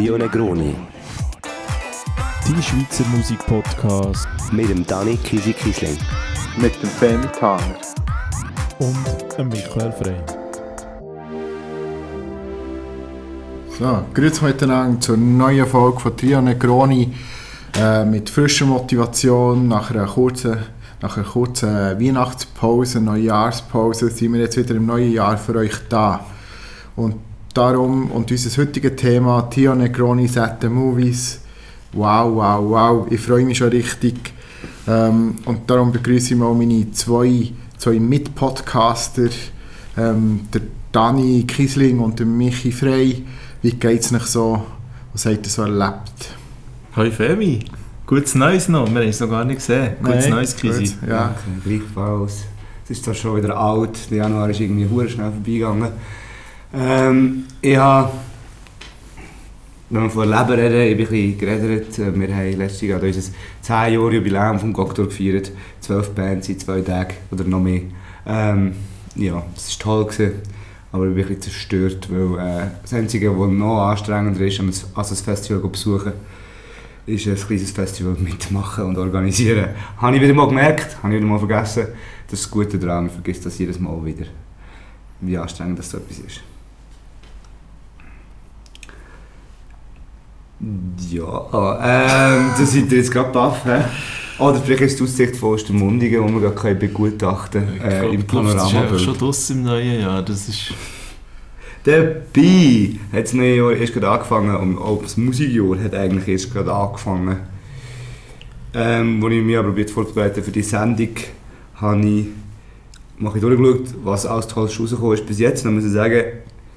Trio Negroni. Die Schweizer Musikpodcast mit dem Dani Kisi Kisling. Mit dem Femi Tanger. Und dem Michael Frey. So, grüezi miteinander zur neuen Folge von Trio Negroni äh, mit frischer Motivation nach einer kurzen, nach einer kurzen Weihnachtspause, Neujahrspause sind wir jetzt wieder im neuen Jahr für euch da. Und darum und unser heutiges Thema Trio Negroni Set Movies. Wow, wow, wow, ich freue mich schon richtig. Ähm, und darum begrüße ich mal meine zwei, zwei Mitpodcaster, ähm, der Dani Kisling und der Michi Frey. Wie geht es euch so? Was habt ihr so erlebt? Hoi Femi, gutes Neues noch, wir haben es noch gar nicht gesehen. Gutes Nein, Neues, Kisi. gut, Ja. Ja, gleichfalls. Es ist zwar schon wieder alt, der Januar ist irgendwie hure schnell vorbeigegangen. Ähm, ich habe, wenn wir von Leben reden, ich bin ein bisschen geredet. Äh, Wir haben letztes Jahr unser 10 Jahre Jubiläum vom Goktor gefeiert. 12 Bands in zwei Tagen oder noch mehr. Ähm, ja, es war toll. Gewesen. Aber ich bin ein bisschen zerstört, weil äh, das Einzige, was noch anstrengender ist, als ein- Festival zu besuchen, ist ein kleines Festival mitmachen und organisieren. Habe ich wieder mal gemerkt, habe ich wieder mal vergessen. Das ist das Gute daran, man vergisst das jedes Mal wieder, wie anstrengend das so etwas ist. Ja, ähm, da seid ihr jetzt gerade baff, hä? Oder vielleicht ist die Aussicht von Ostermundigen, die wir gerade begutachten können, äh, im Die Luft ist schon draussen im neuen Jahr, das ist... Dabei hat das neue Jahr erst gerade angefangen und auch das Musikjahr hat eigentlich erst gerade angefangen. Ähm, als ich mich aber vorzubereiten für die Sendung, habe ich ein bisschen durchgeschaut, was alles Tolles rausgekommen ist bis jetzt. Und muss ich sagen,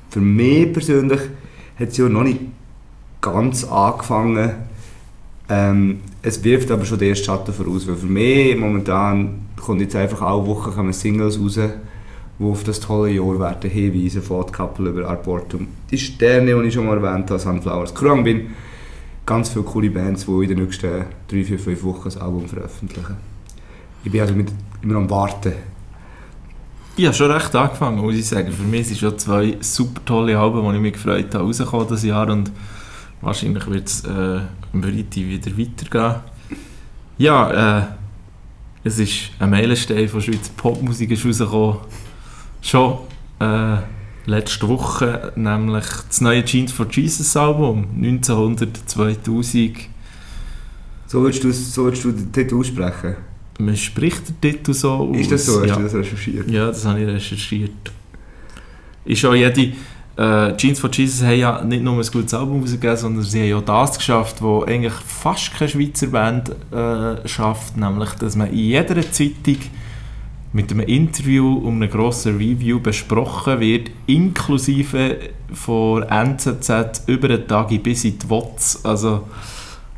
für mich persönlich hat es ja noch nicht ganz angefangen. Ähm, es wirft aber schon den ersten Schatten voraus, weil für mich momentan kommt jetzt einfach alle Wochen Singles raus, die auf das tolle Jahr werden hinweisen, von Couple über Arbortum. Die Sterne, die ich schon mal erwähnt habe, Sunflowers, Krang bin, ganz viele coole Bands, die in den nächsten 3, 4, 5 Wochen ein Album veröffentlichen. Ich bin also mit, immer am Warten. Ich habe schon recht angefangen, muss ich sagen. Für mich sind schon zwei super tolle Alben, die ich mich gefreut habe, rausgekommen dieses Jahr und wahrscheinlich wird es äh, im Freitag wieder weitergehen. Ja, äh, es ist ein Meilenstein von Schweizer Popmusik ist rausgekommen. Schon äh, letzte Woche, nämlich das neue Jeans for Jesus Album, 1900, 2000. So würdest du, so würdest du den Titel aussprechen? Man spricht den Titel so aus. Ist das so? Hast Ja. du das recherchiert? Ja, das habe ich recherchiert. Ist auch jede... Äh, Jeans for Jesus haben ja nicht nur ein gutes Album rausgegeben, sondern sie haben ja das geschafft, was eigentlich fast keine Schweizer Band äh, schafft, nämlich, dass man in jeder Zeitung mit einem Interview um einen grossen Review besprochen wird, inklusive von NZZ über den Tag bis in die WOTS. Also,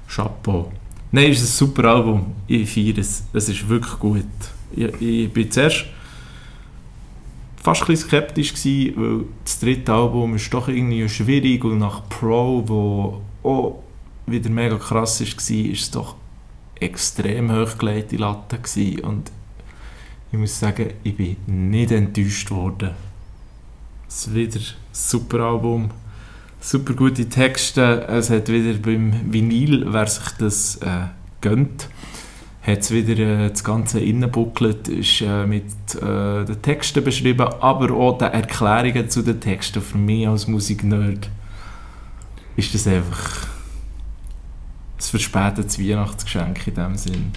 Chapeau. Nein, es ist ein super Album. Ich feiere es. Es ist wirklich gut. Ich, ich bin zuerst fast ein bisschen skeptisch gewesen, weil das dritte Album ist doch irgendwie schwierig und nach Pro, wo auch wieder mega krass war, war es doch extrem hochgelegte Latte gewesen. und ich muss sagen, ich bin nicht enttäuscht worden. Es ist wieder ein super Album, super gute Texte, es hat wieder beim Vinyl, wer sich das äh, gönnt, hat es wieder äh, das ganze Innenbooklet ist äh, mit äh, den Texten beschrieben, aber auch den Erklärungen zu den Texten. Für mich als Musiknerd ist das einfach ein verspätetes Weihnachtsgeschenk in dem Sinn.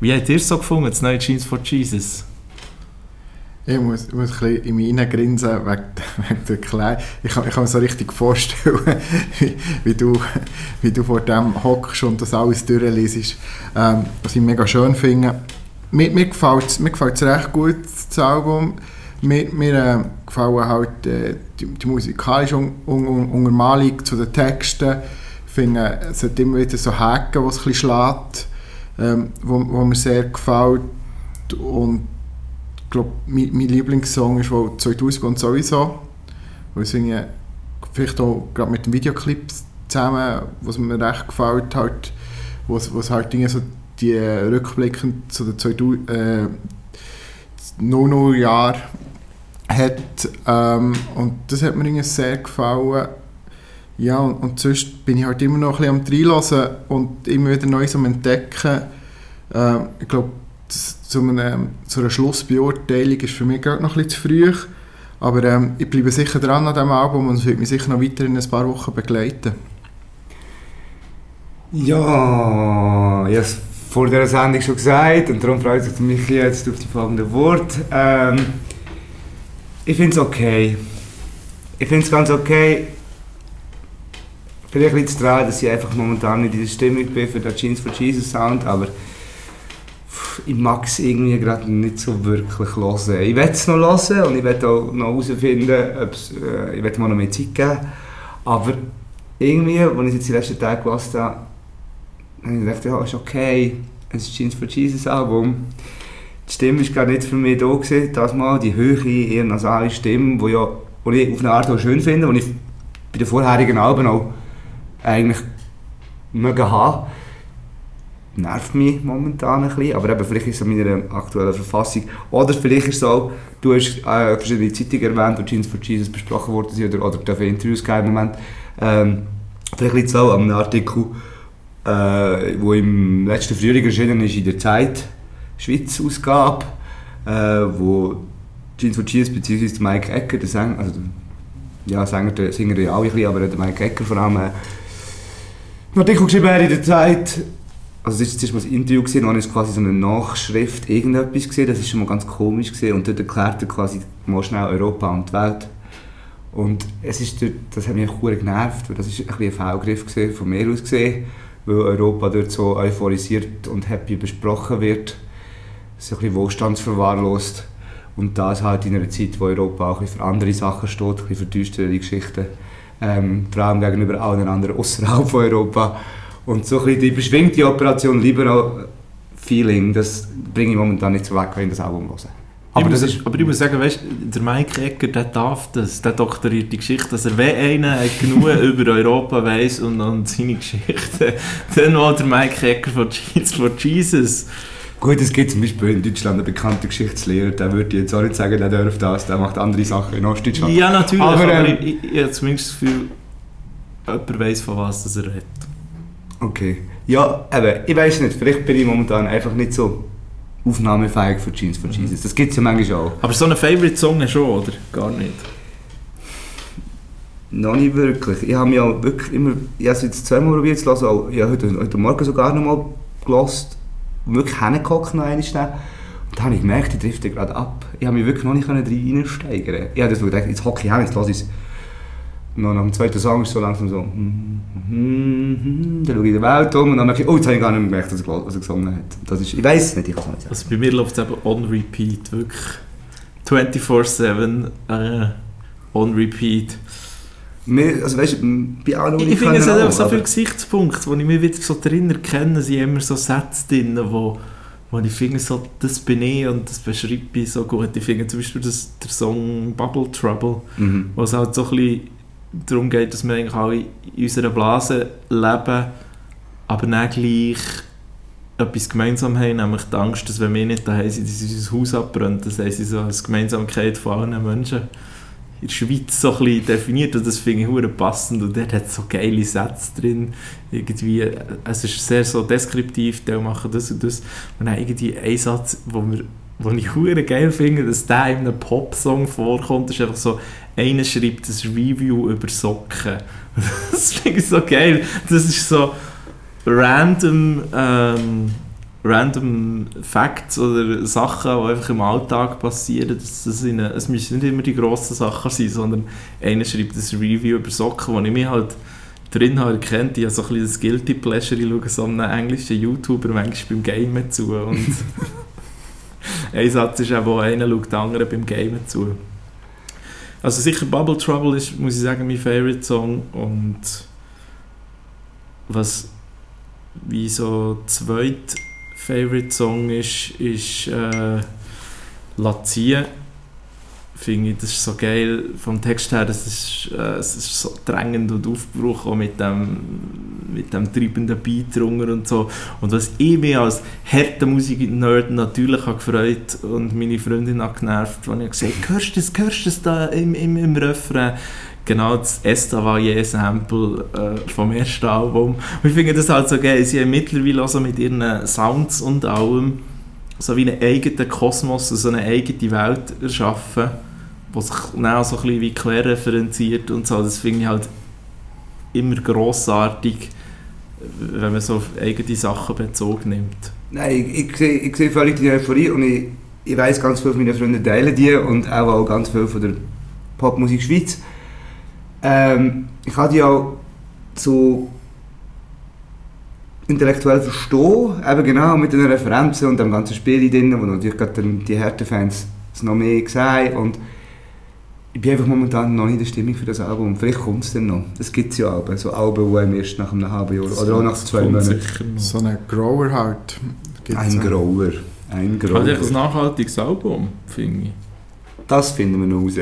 Wie habt ihr es so gefunden, das neue Jeans for Jesus? Ich muss, ich muss ein bisschen in mich hineingrinsen wegen, wegen der Kleidung. Ich kann, ich kann mir so richtig vorstellen, wie, wie, du, wie du vor dem hockst und das alles durchliest. Ähm, was ich mega schön finde. Mir, mir gefällt es mir gefällt's recht gut, das Album. Mir, mir äh, gefallen halt äh, die, die musikalische Un Un Un Untermalung zu den Texten. Ich finde, es hat immer wieder so Haken, die es ein bisschen schlägt, ähm, wo, wo mir sehr gefällt. Und glaube, mein, mein Lieblingssong ist wohl 2000 und sowieso. Weil irgendwie, vielleicht auch gerade mit dem Videoclip zusammen, was mir recht gefällt hat, wo es halt irgendwie so die Rückblicke zu den 2000, äh, 00 Jahren hat. Ähm, und das hat mir irgendwie sehr gefallen. Ja, und, und sonst bin ich halt immer noch ein bisschen am Reinlassen und immer wieder Neues am Entdecken. Ähm, ich glaube, zu, einem, zu einer Schlussbeurteilung ist für mich gerade noch bisschen zu früh. Aber ähm, ich bleibe sicher dran an diesem Album und es wird mich sicher noch weiter in ein paar Wochen begleiten. Ja, ich habe es vor dieser Sendung schon gesagt und darum freut sich mich jetzt auf die folgenden Worte. Ähm, ich finde es okay. Ich finde es ganz okay. Vielleicht liegt es daran, dass ich einfach momentan nicht in der Stimmung bin für den Jeans for Jesus Sound, aber ich mag es irgendwie gerade nicht so wirklich hören. Ich will es noch hören und ich will auch noch herausfinden, äh, ich will mir noch mehr Zeit geben. Aber irgendwie, als ich jetzt die letzten Tage gehört habe, habe ich gedacht, ja, ist okay, es ist Jeans for Jesus Album. Die Stimme war gar nicht für mich da gewesen, das mal, die höhere, eher nasale Stimme, die ja, ich auf eine Art auch schön finde und ich bei den vorherigen Alben auch eigentlich mögen haben. Nervt mich momentan ein bisschen, aber eben, vielleicht ist es an meiner aktuellen Verfassung. Oder vielleicht ist es auch, du hast äh, verschiedene Zeitungen erwähnt, wo Jeans for Jesus besprochen worden sind oder, oder dürfen Interviews geben im Moment. Ähm, vielleicht liegt es auch an einem Artikel, äh, wo im letzten Frühling erschienen ist in der Zeit, Schweiz Ausgabe, äh, wo Jeans for Jesus bzw. Mike Ecker, der Sänger, also ja, Sänger, der Singer ja auch ein bisschen, aber der Mike Ecker vor allem, äh, einen Artikel geschrieben hat in der Zeit, also das war mal ein Interview, gewesen, dann ist quasi so eine Nachschrift, irgendetwas gesehen, das ist schon mal ganz komisch gesehen und dort erklärt er quasi mal schnell Europa und die Welt. Und es ist dort, das hat mich auch genervt, weil das ist ein, ein gewesen, von mir aus gesehen, weil Europa dort so euphorisiert und happy besprochen wird, so ein bisschen wohlstandsverwahrlost. Und das halt in einer Zeit, wo Europa auch ein bisschen für andere Sachen steht, ein bisschen für düstere Geschichten, ähm, vor allem gegenüber allen anderen außerhalb von Europa. Und so ein bisschen die beschwingte Operation Liberal Feeling, das bringe ich momentan nicht so weg, wenn ich das Album höre. Aber, das ist, aber ich muss sagen, weißt, der Mike Ecker, der darf das, der doktoriert die Geschichte, dass er wenn einer genug über Europa weiß und, und seine Geschichte, dann war der Mike Ecker von Jesus for Jesus. Gut, es gibt zum Beispiel in Deutschland einen bekannten Geschichtslehrer, der würde jetzt auch nicht sagen, der darf das, der macht andere Sachen in Ostdeutschland. Ja, natürlich, Aber, aber, ähm, ich, ich, ich habe zumindest das Gefühl, jemand weiß von was das er redet. Okay. Ja, eben, ich weiß nicht, vielleicht bin ich momentan einfach nicht so aufnahmefähig für Jeans for Jesus. Das gibt es ja manchmal auch. Aber so einen Favorite-Song schon, oder? Gar nicht. Noch nicht wirklich. Ich habe mich auch wirklich immer, ich habe es jetzt zweimal probiert zu hören, auch, ich habe heute, heute Morgen sogar noch mal gehört, wirklich hingehockt noch einmal schnell. Und dann habe ich gemerkt, ich drifte gerade ab. Ich habe mich wirklich noch nicht reinsteigern Ich habe das gedacht, jetzt hocke ich hin, jetzt lasse ich es. Und dann nach dem zweiten Song ist so langsam so, hm, hm, hm, dann schaue ich die Welt um und dann merke ich, oh, jetzt habe ich gar nicht mehr gemerkt, was er, gesungen hat. Das ist, ich weiß es nicht, ich kann es nicht sagen. Also bei mir läuft es eben on repeat, wirklich 24-7 äh, on repeat. Mir, also weißt bei allen Ich, ich finde, es hat auch, so viele Gesichtspunkte, wo ich mich wieder so drin erkenne, sind immer so Sätze drin, wo, wo ich finde, so, das bin ich und das beschreibe ich so gut. Ich finde zum Beispiel das, der Song Bubble Trouble, Mhm. es halt so ein bisschen darum geht, dass wir eigentlich alle in unserer Blase leben, aber dann gleich etwas gemeinsam haben, nämlich die Angst, dass wenn wir nicht da sind, dass unser Haus abbrennt. Das heisst, so als Gemeinsamkeit von allen Menschen in der Schweiz so ein bisschen definiert und das finde ich hure passend und der hat so geile Sätze drin. Irgendwie, es ist sehr so deskriptiv, die machen das und das und dann irgendwie ein Satz, wo wir wo ich hure geil finde, dass der in einem Popsong vorkommt, ist einfach so, einer schreibt ein Review über Socken. Das finde ich so geil. Das ist so random, ähm, random Facts oder Sachen, die einfach im Alltag passieren. Das, das eine, es müssen nicht immer die grossen Sachen sein, sondern einer schreibt ein Review über Socken, wo ich mich halt drin habe erkannt. Ich habe so ein bisschen das Guilty Pleasure, ich schaue so einem englischen YouTuber manchmal beim Gamen zu und ein Satz ist auch, wo einer schaut den anderen beim Gamen zu. Also sicher Bubble Trouble ist, muss ich sagen, mein Favorite Song und was wie so zweit Favorite Song ist, ist äh, Lazien. Finde ich, das ist so geil vom Text her, das ist, äh, es ist so drängend und aufgebrochen mit dem, mit dem treibenden Beat drunter und so. Und was ich mich als harter Musik-Nerd natürlich habe gefreut und meine Freundin hat genervt, als ich gesagt habe, hörst du das, hörst du das da im, im, im Refrain? genau das Estavayer-Sample äh, vom ersten Album. Und ich finde das halt so geil, sie haben mittlerweile auch so mit ihren Sounds und allem so wie einen eigenen Kosmos, so eine eigene Welt erschaffen, die sich dann auch so ein bisschen wie querreferenziert und so. Das finde ich halt immer grossartig, wenn man so auf eigene Sachen Bezug nimmt. Nein, ich, ich, sehe, ich sehe völlig die Euphorie und ich, ich weiß ganz viele von meinen Freunden teilen die und auch, auch ganz viel von der Popmusik Schweiz. Ähm, ich habe die auch so intellektuell verstehen, eben genau mit den Referenzen und dem ganzen Spiel drin, wo natürlich gerade die Härtefans es noch mehr sehen und ich bin einfach momentan noch nicht in der Stimmung für das Album. Vielleicht kommt es dann noch. Es gibt ja Alben, so Alben, die einem erst nach einem halben Jahr oder auch nach zwei Monaten. sicher noch. So einen Grower halt. gibt's Ein. Grower. Ein Halt echt ein Grower. nachhaltiges Album, finde ich. Das finden wir noch raus.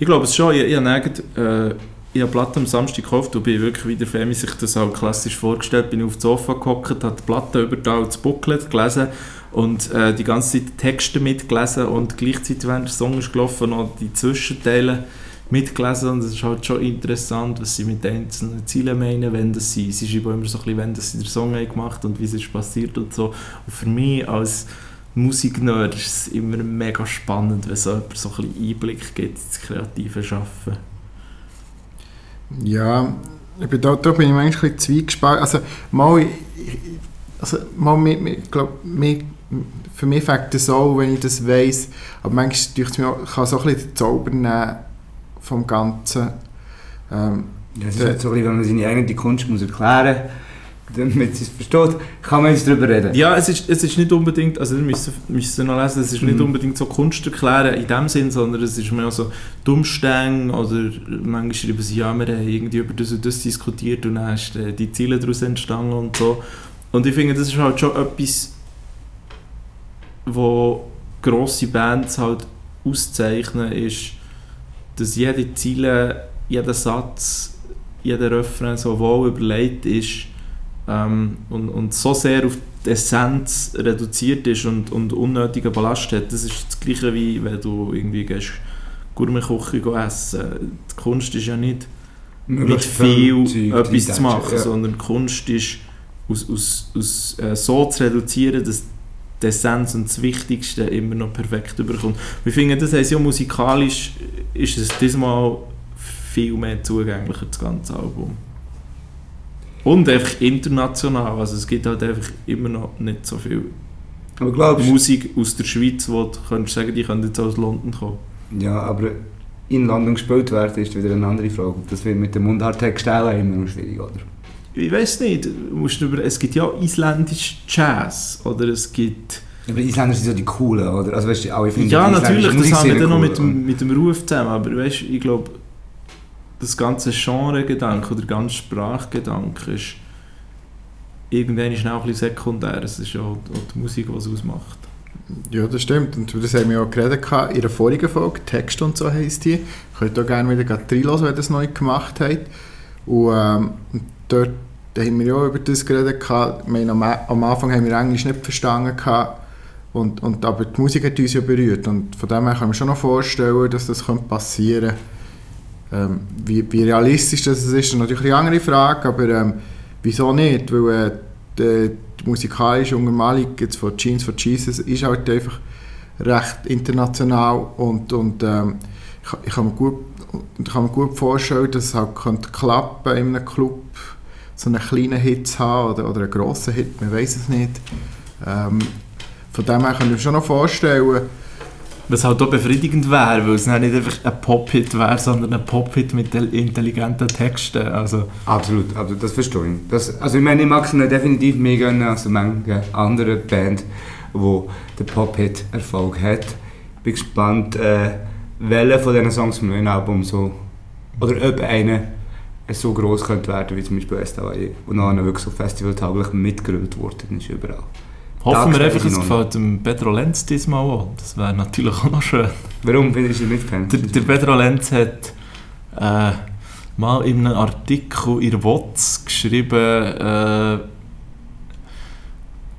Ich glaube es schon. Ich, ich habe äh, ich habe Platte am Samstag gekauft und bin wirklich wieder Fan, wie sich das auch klassisch vorgestellt Bin auf dem Sofa gehockt, habe die Platte über da das Booklet gelesen und äh, die ganze Zeit Texte mitgelesen und gleichzeitig, während der Song ist gelaufen, noch die Zwischenteile mitgelesen und es ist halt schon interessant, was sie mit einzelnen Zielen meinen, wenn das sie, sie schreiben immer so ein bisschen, wenn das sie den Song haben gemacht und wie es ist passiert und so. Und für mich als Musiknerd ist es immer mega spannend, wenn so jemand so ein bisschen Einblick gibt ins kreative Schaffen. Ja, ich bin da, da bin ich manchmal ein bisschen zwiegespalten. Also, mal, also, mal ich glaub, mir, für mich fängt das auch, wenn ich das weiss. Aber manchmal ich mir, kann so ein bisschen den Zauber vom Ganzen. Ähm, Ja, es ist halt so, wenn man seine eigene Kunst muss erklären muss, damit sie es versteht, kann man jetzt darüber reden. Ja, es ist, es ist nicht unbedingt, also ihr müsst, müsst ihr noch lesen, es ist nicht Mhm. unbedingt so Kunst erklären in dem Sinn, sondern es ist mehr so Dummstänge oder manchmal schreiben sie, ja, wir haben irgendwie über das und das diskutiert und dann ist äh, die Ziele daraus entstanden und so. Und ich finde, das ist halt schon etwas, wo grosse Bands halt auszeichnen, ist, dass jede Ziele, jeder Satz, jeder Refrain so wohl überlegt ist ähm, und, und so sehr auf die Essenz reduziert ist und, und unnötigen Ballast hat. Das ist das Gleiche wie wenn du irgendwie gehst, Gourmetküche gehen essen. Die Kunst ist ja nicht mit viel Zeug etwas zu machen, ja. sondern Kunst ist aus, aus, aus, äh, so zu reduzieren, dass die Essenz und das Wichtigste immer noch perfekt überkommt. Wir finden, das heisst ja musikalisch ist es diesmal viel mehr zugänglicher, das ganze Album. Und einfach international, also es gibt halt einfach immer noch nicht so viel glaubst Musik aus der Schweiz, wo du könntest sagen, die können jetzt aus London kommen. ja, aber in London gespielt werden, ist wieder eine andere Frage. Das wird mit dem Mundarttext auch immer noch schwierig, oder? Ich weiß nicht, du musst über, es gibt ja isländisch Jazz oder es gibt... Aber Isländer sind so die coolen, oder? Also weißt du, auch ich finde Ja, natürlich, das haben wir Musikszene dann noch mit dem, mit dem Ruf zusammen, aber weißt, ich glaube, das ganze Genre-Gedanke oder der ganze Sprachgedanke ist irgendwann ist auch ein bisschen sekundär. Es ist ja auch die Musik, die es ausmacht. ja, das stimmt. Und das haben wir auch geredet in der vorigen Folge. Text und so heisst die. Könnt ihr auch gerne wieder reinhören, wenn ihr das neu gemacht habt. Und ähm, dort haben wir ja auch über das geredet. Ich meine, am, Anfang haben wir Englisch nicht verstanden. Und, und, aber die Musik hat uns ja berührt. Und von dem her kann man schon noch vorstellen, dass das passieren könnte. Ähm, wie, wie realistisch das ist, ist natürlich eine andere Frage, aber ähm, wieso nicht? Weil äh, die, die musikalische Untermalung jetzt von Jeans for Jesus ist halt einfach recht international und, und ähm, ich, ich, kann mir gut, ich kann mir gut vorstellen, dass es halt könnte klappen in einem Club so einen kleinen Hit zu haben oder, oder einen grossen Hit, man weiß es nicht. Ähm, von dem her kann ich mir schon noch vorstellen, Was halt auch befriedigend wäre, weil es nicht einfach ein Pop-Hit wäre, sondern ein Pop-Hit mit tel- intelligenten Texten. Also, Absolut, absolut, das verstehe ich. Das, also ich meine, ich mag es definitiv mehr gönnen als manche andere Band, wo der Pop-Hit Erfolg hat. Bin gespannt, äh, welcher von diesen Songs vom neuen Album so, oder ob einer so groß könnte werden wie zum Beispiel STW, und nachher wirklich so festivaltauglich mitgerührt worden ist überall. Hoffen wir einfach, es gefällt dem Pedro Lenz diesmal auch. Das wäre natürlich auch noch schön. Warum findest du nicht Fan? Der, der Pedro Lenz hat äh, mal in einem Artikel in WOTS geschrieben, äh,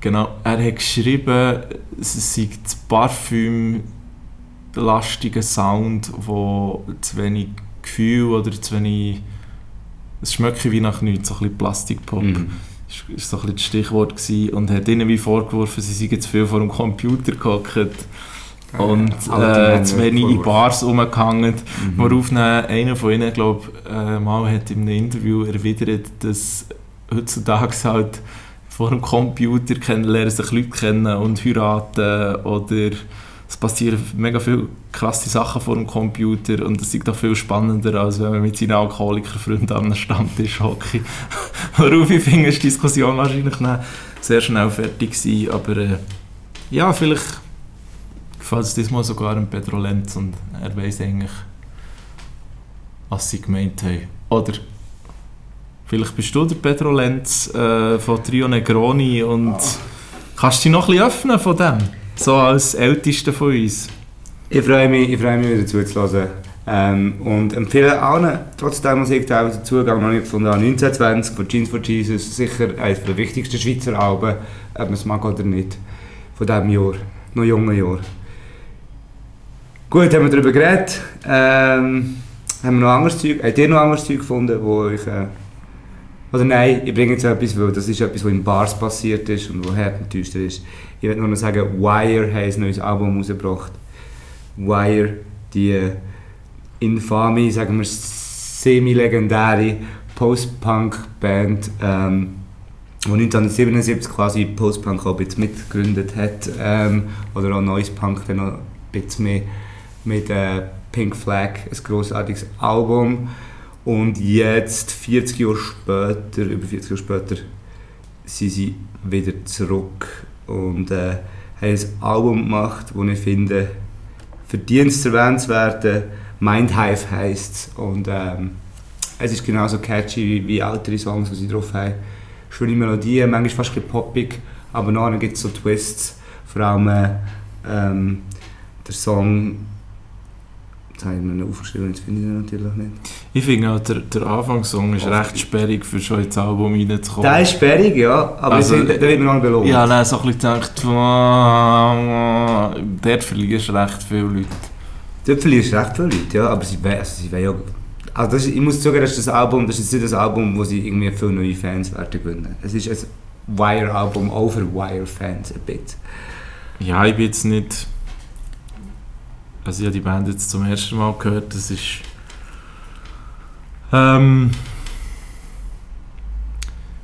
genau, er hat geschrieben, es sei das Parfüm lastige Sound, wo zu wenig Gefühl oder zu wenig... Es schmeckt wie nach nichts, so ein bisschen Plastikpop. Mhm. Das war so ein bisschen das Stichwort gewesen, und hat ihnen wie vorgeworfen, sie seien zu viel vor dem Computer gehockt und alte äh, zu wenig in. Bars rumgehangen. Mhm. Worauf einer von ihnen, glaube äh, mal hat in einem Interview erwidert, dass heutzutage halt vor dem Computer kennen, lernen sich Leute kennen und heiraten oder es passieren mega viele krasse Sachen vor dem Computer und das ist doch viel spannender, als wenn man mit seinen Alkoholikerfreunden an einem Stammtisch hockt. Worauf ich finde, ist die Diskussion wahrscheinlich sehr schnell fertig gewesen, aber äh, ja, vielleicht gefällt es diesmal sogar dem Pedro Lenz und er weiß eigentlich, was sie gemeint haben. Oder vielleicht bist du der Pedro Lenz äh, von Trio Negroni und kannst du dich noch ein bisschen öffnen von dem? So als Ältester von uns. Ich freue mich, ich freue mich wieder zuzuhören. Ähm, und empfehle allen, trotzdem Musik teilweise den Zugang noch nicht gefunden habe. 1920 von Jeans for Jesus, sicher eines der wichtigsten Schweizer Alben, ob man es mag oder nicht, von diesem Jahr, noch jungen Jahr. Gut, haben wir darüber geredet. Ähm, haben wir noch anderes Zeug, habt ihr noch anderes Zeug gefunden, wo euch... Äh, oder nein, ich bringe jetzt etwas, weil das ist etwas, was in Bars passiert ist und wo hart düster ist. Ich will nur noch sagen, Wire hat ein neues Album rausgebracht. Wire, die äh, infame, sagen wir semi-legendäre Post-Punk-Band, ähm, die 1977 quasi Post-Punk auch ein bisschen mitgegründet hat, ähm, oder auch Neues Punk dann noch ein bisschen mehr mit äh, Pink Flag, ein grossartiges Album. Und jetzt, 40 Jahre später, über 40 Jahre später, sind sie wieder zurück und äh, haben ein Album gemacht, das ich finde, verdient es erwähnt zu werden. Mindhive heisst es. Und ähm, es ist genauso catchy wie, wie ältere Songs, die sie drauf haben. Schöne Melodien, manchmal fast ein bisschen poppig, aber nachher gibt es so Twists. Vor allem äh, ähm, der Song, jetzt habe ich mir noch aufgeschrieben, jetzt finde ich ihn natürlich nicht. Ich finde auch, der, der Anfangssong ist recht sperrig, für schon ins Album reinzukommen. Der ist sperrig, ja, aber Also, also, der wird mir nicht belohnt. Ja, dann so ein bisschen gedacht, wow, dort verlierst du recht viele Leute. Dort verlierst du recht viele Leute, ja, aber sie, also sie wollen ja... Also das ist, ich muss zugeben, das ist das Album, das ist nicht das Album, wo sie irgendwie viele neue Fans werden gewinnen. Es ist ein Wire-Album, over Wire-Fans ein bisschen. Ja, ich bin jetzt nicht. Also, ich habe die Band jetzt zum ersten Mal gehört. Das ist. Ähm.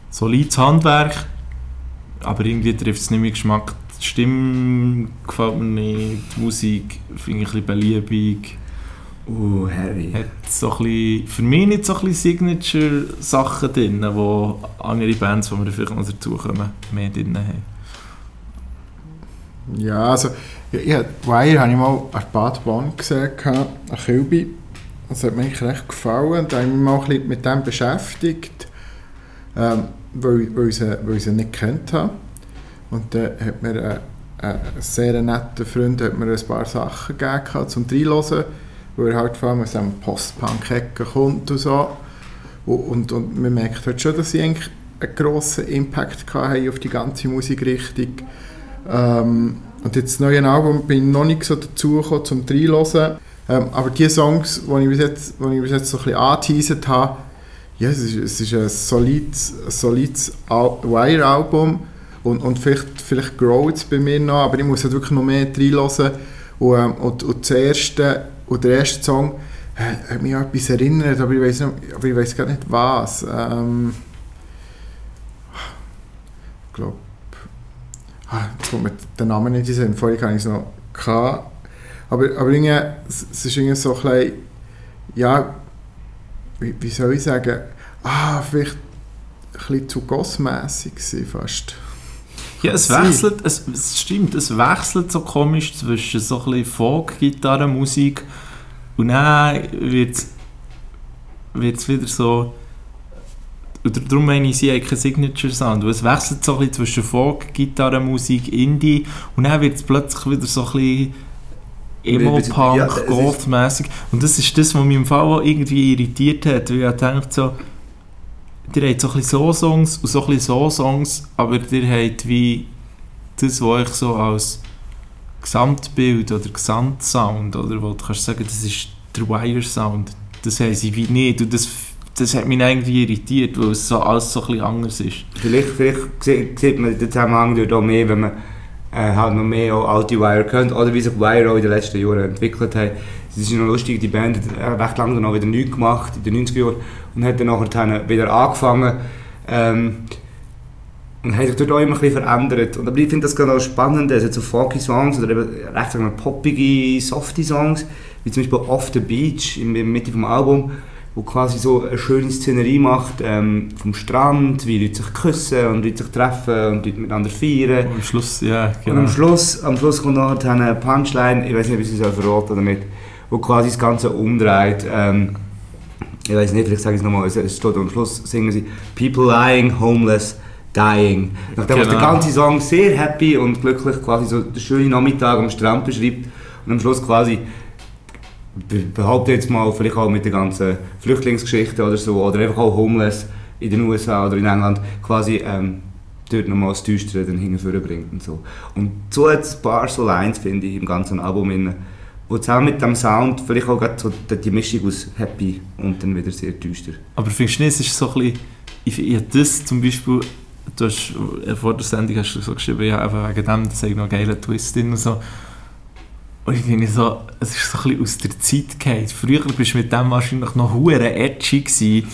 Solides Handwerk. Aber irgendwie trifft es nicht meinen Geschmack. Die Stimme gefällt mir nicht. Die Musik finde ich ein bisschen beliebig. Uh, heavy. Hat so ein bisschen, für mich nicht so ein bisschen Signature-Sachen drin, wo andere Bands, die wir vielleicht noch dazukommen, mehr drin haben. Ja, also, ich, ich, Wire habe ich mal an Bad Bonn gesehen, an Kilby. Das hat mir eigentlich recht gefallen. Habe ich mich mal mit dem beschäftigt, ähm, weil, weil, ich weil ich sie nicht kennt habe. Und dann hat mir ein, ein sehr netter Freund hat mir ein paar Sachen gegeben zum Reinhören, weil er halt vor allem aus einem Post-Punk-Ecke kommt und so. Und, und, und man merkt halt schon, dass sie eigentlich einen grossen Impact haben auf die ganze Musikrichtung. Ähm, und jetzt das neue Album bin ich noch nicht so dazu gekommen, zum reinhören. Ähm, aber die Songs, die ich bis jetzt, die ich bis jetzt so ein bisschen angeteasert habe, ja, es ist, es ist ein solides, solides Al- Wire-Album und, und vielleicht, vielleicht growt es bei mir noch, aber ich muss halt wirklich noch mehr reinhören. Und, ähm, und, und, erste, und der erste Song äh, hat mich an etwas erinnert, aber ich weiß, gar nicht was. Ähm, ich glaube, ah, jetzt kommt mir der Name nicht in den Sinn, vorher hatte ich es noch. Gehabt. Aber, aber irgendwie, es, ist irgendwie so ein bisschen, ja, wie, wie soll ich sagen, ah, vielleicht ein bisschen zu gossmässig fast. Ja, es wechselt, es, es stimmt, es wechselt so komisch zwischen so ein bisschen Folk-Gitarrenmusik und dann wird es wieder so. Und darum meine ich, sie haben keinen Signature-Sound. Es wechselt so ein bisschen zwischen Folk-Gitarrenmusik, Indie und dann wird es plötzlich wieder so ein bisschen Emo-Punk, Ja, Goth-mässig. Und das ist das, was mich im Fall auch irgendwie irritiert hat, weil ich dachte so, ihr habt so ein bisschen so Songs und so ein bisschen so Songs, aber ihr habt wie das, was euch so als Gesamtbild oder Gesamtsound, oder wo du kannst sagen, das ist der Wire-Sound, das haben sie wie nicht. Und das, das hat mich irgendwie irritiert, weil es so, alles so ein bisschen anders ist. Vielleicht, vielleicht sieht man den Zusammenhang auch mehr, wenn man äh, halt noch mehr auch alte Wire kennt oder wie sich Wire auch in den letzten Jahren entwickelt hat. Es ist noch lustig, die Band hat äh, recht lange dann auch wieder nichts gemacht in den 90er Jahren und hat dann nachher wieder angefangen ähm, und hat sich dort auch immer ein bisschen verändert. Und aber ich finde das gerade auch spannend, es hat so folky Songs oder eben recht sagen wir, poppige, softe Songs, wie zum Beispiel Off the Beach in der Mitte vom Album, wo quasi so eine schöne Szenerie macht ähm, vom Strand, wie Leute sich küssen und Leute sich treffen und Leute miteinander feiern. Und am Schluss, ja, Und am Schluss, am Schluss kommt noch eine Punchline, ich weiß nicht, ob ich sie verraten oder nicht, wo quasi das Ganze umdreht. Ähm, ich weiß nicht, vielleicht sage ich es nochmal, es steht am Schluss, singen sie People lying, homeless, dying. Nachdem Genau. der ganze Song sehr happy und glücklich quasi so den schönen Nachmittag am Strand beschreibt und am Schluss quasi behaupte jetzt mal, vielleicht auch mit der ganzen Flüchtlingsgeschichte oder so, oder einfach auch homeless in den USA oder in England, quasi ähm, dort nochmal das Düstere dann bringt und so. Und so hat es ein paar so Lines, finde ich, im ganzen Album, inne, wo zusammen mit dem Sound vielleicht auch so die, Mischung aus happy und dann wieder sehr düster. Aber findest du nicht, es ist so ein bisschen, ich, ich das zum Beispiel, du hast, äh, vor der Sendung hast du so geschrieben, ja, einfach wegen dem, das hat noch einen geilen Twist drin und so. Und ich finde so, es ist so ein bisschen aus der Zeit gefallen. Früher bist du mit dem wahrscheinlich noch hure edgy gewesen,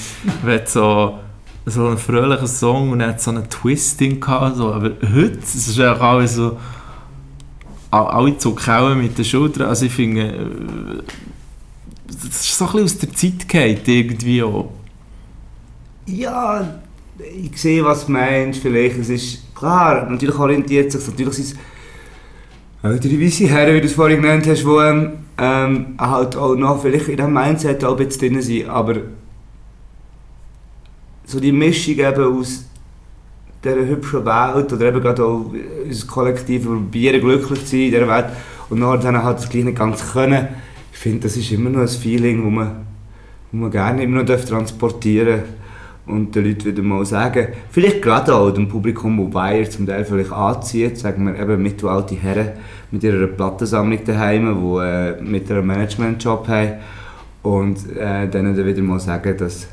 wenn so, so einen fröhlichen Song und hat so einen Twist drin gehabt, so. aber heute, es ist ja alles so, alle zucken mit den Schultern, also ich finde, äh, das ist so ein bisschen aus der Zeit gefallen, irgendwie auch. Ja, ich sehe, was du meinst. Vielleicht, es ist klar, natürlich orientiert sich natürlich sind ältere weisse Herren, wie du es vorhin genannt hast, die ähm, ähm, halt auch noch vielleicht in diesem Mindset auch ein bisschen drin sind, aber so die Mischung eben aus dieser hübschen Welt oder eben gerade auch unser Kollektiv probieren glücklich zu sein in dieser Welt und nachher dann halt das gleich nicht ganz können. Ich finde, das ist immer noch ein Feeling, das man, man gerne immer noch transportieren darf und den Leuten wieder mal sagen, vielleicht gerade auch dem Publikum, das Bayer zum Teil vielleicht anzieht, sagen wir eben mittelalte Herren mit ihrer Plattensammlung daheim, die äh, mit einem Managementjob haben und äh, denen dann wieder mal sagen, dass,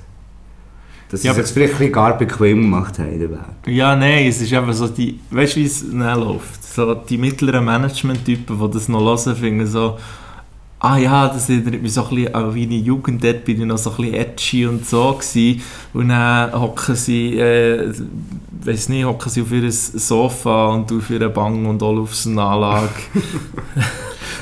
dass Ja, sie es jetzt vielleicht ein gar bequem gemacht haben in der Welt. Ja, nein, es ist eben so die, weißt du, wie es läuft? So die mittleren Management-Typen, die das noch hören, finden so, ah ja, das erinnert mich so ein bisschen an meine Jugend, dort bin ich noch so ein bisschen edgy und so gewesen. Und dann hocken sie, äh, weiß nicht, hocken sie auf ihr Sofa und auf ihre Bang und Olufsen-Anlage.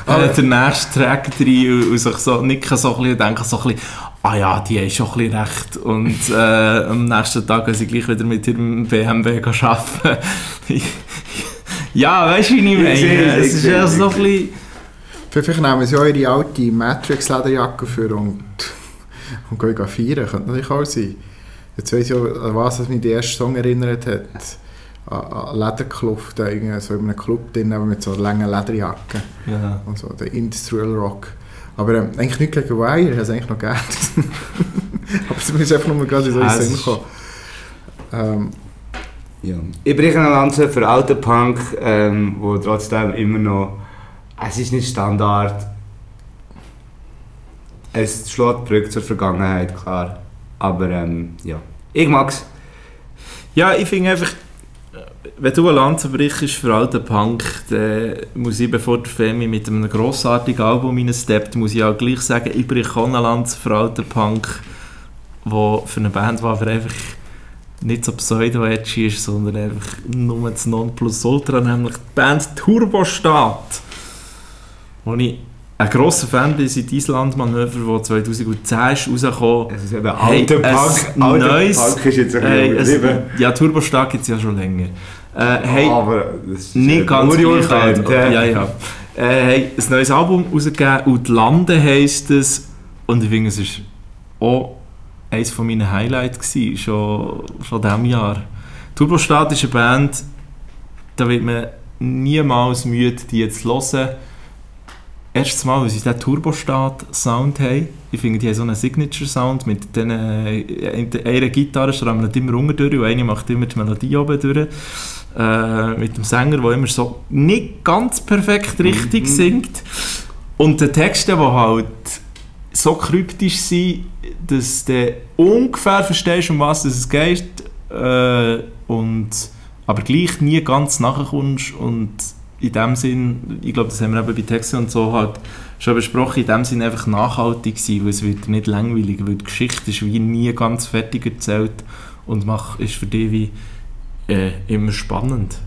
Aber- äh, der nächste Track rein und sich so nicken so ein bisschen und denken so ein bisschen, ah ja, die haben schon ein bisschen recht. Und äh, am nächsten Tag gehen sie gleich wieder mit ihrem BMW arbeiten. ja, weißt du, wie ich meine? Ich sehe es, ist ja so ein bisschen... Vielleicht nehmen sie ihre alte Matrix-Lederjacke für und, und gehen feiern. Könnte natürlich auch sein. Jetzt weiss ich auch, an was mich der erste Song erinnert hat. An, an Lederkluft, so in einem Club drin, aber mit so langen Lederjacken Ja. und so, der Industrial Rock. Aber ähm, eigentlich nicht gegen Wire, ich habe es eigentlich noch gerne. aber es ist einfach nur gerade in so es Sinn gekommen. Ähm, Ja. Ich breche eine Lanze für alten Punk, ähm, wo trotzdem immer noch. Es ist nicht Standard. Es schlägt Brücke zur Vergangenheit, klar. Aber ähm, ja. Ich mag's. Ja, ich finde einfach, wenn du eine Lanze brichst für alten Punk, dann muss ich, bevor der Femi mit einem grossartigen Album reinsteppt, muss ich auch gleich sagen, ich breche auch eine Lanze für alten Punk, wo für eine Band, die aber einfach nicht so pseudo-edgy ist, sondern einfach nur das Nonplusultra, nämlich die Band Turbostadt, wo ich ein grosser Fan bin seit Island Manöver, das 2010 ist rausgekommen Es ist eben Hey, alter Punk. Alter neues- Punk ist jetzt ein Hey, es, ja, Turbostark gibt es ja schon länger. Äh, hey, Aber das ist nicht ganz gleich alt. Ja, ja. Äh, hey, ein neues Album rausgegeben, «Und die Lande» heisst es. Und ich finde, es ist auch eines von meinen Highlights gewesen, schon von diesem Jahr. Turbostadt ist eine Band, da wird man niemals müde, die jetzt zu hören. Erstes Mal, weil sie diesen Turbostadt-Sound haben. Ich finde, die haben so einen Signature-Sound mit diesen, äh, einer Gitarre schrammt immer unten durch und eine macht immer die Melodie oben durch. Äh, mit dem Sänger, der immer so nicht ganz perfekt richtig Mhm. singt. Und der Text, der halt so kryptisch sein, dass du ungefähr verstehst, um was es geht, äh, und, aber gleich nie ganz nachkommst und in dem Sinn, ich glaube, das haben wir eben bei Texten und so halt schon besprochen, in dem Sinn einfach nachhaltig sein, weil es wird nicht langweilig, weil die Geschichte ist wie nie ganz fertig erzählt und mach, ist für dich wie äh, immer spannend.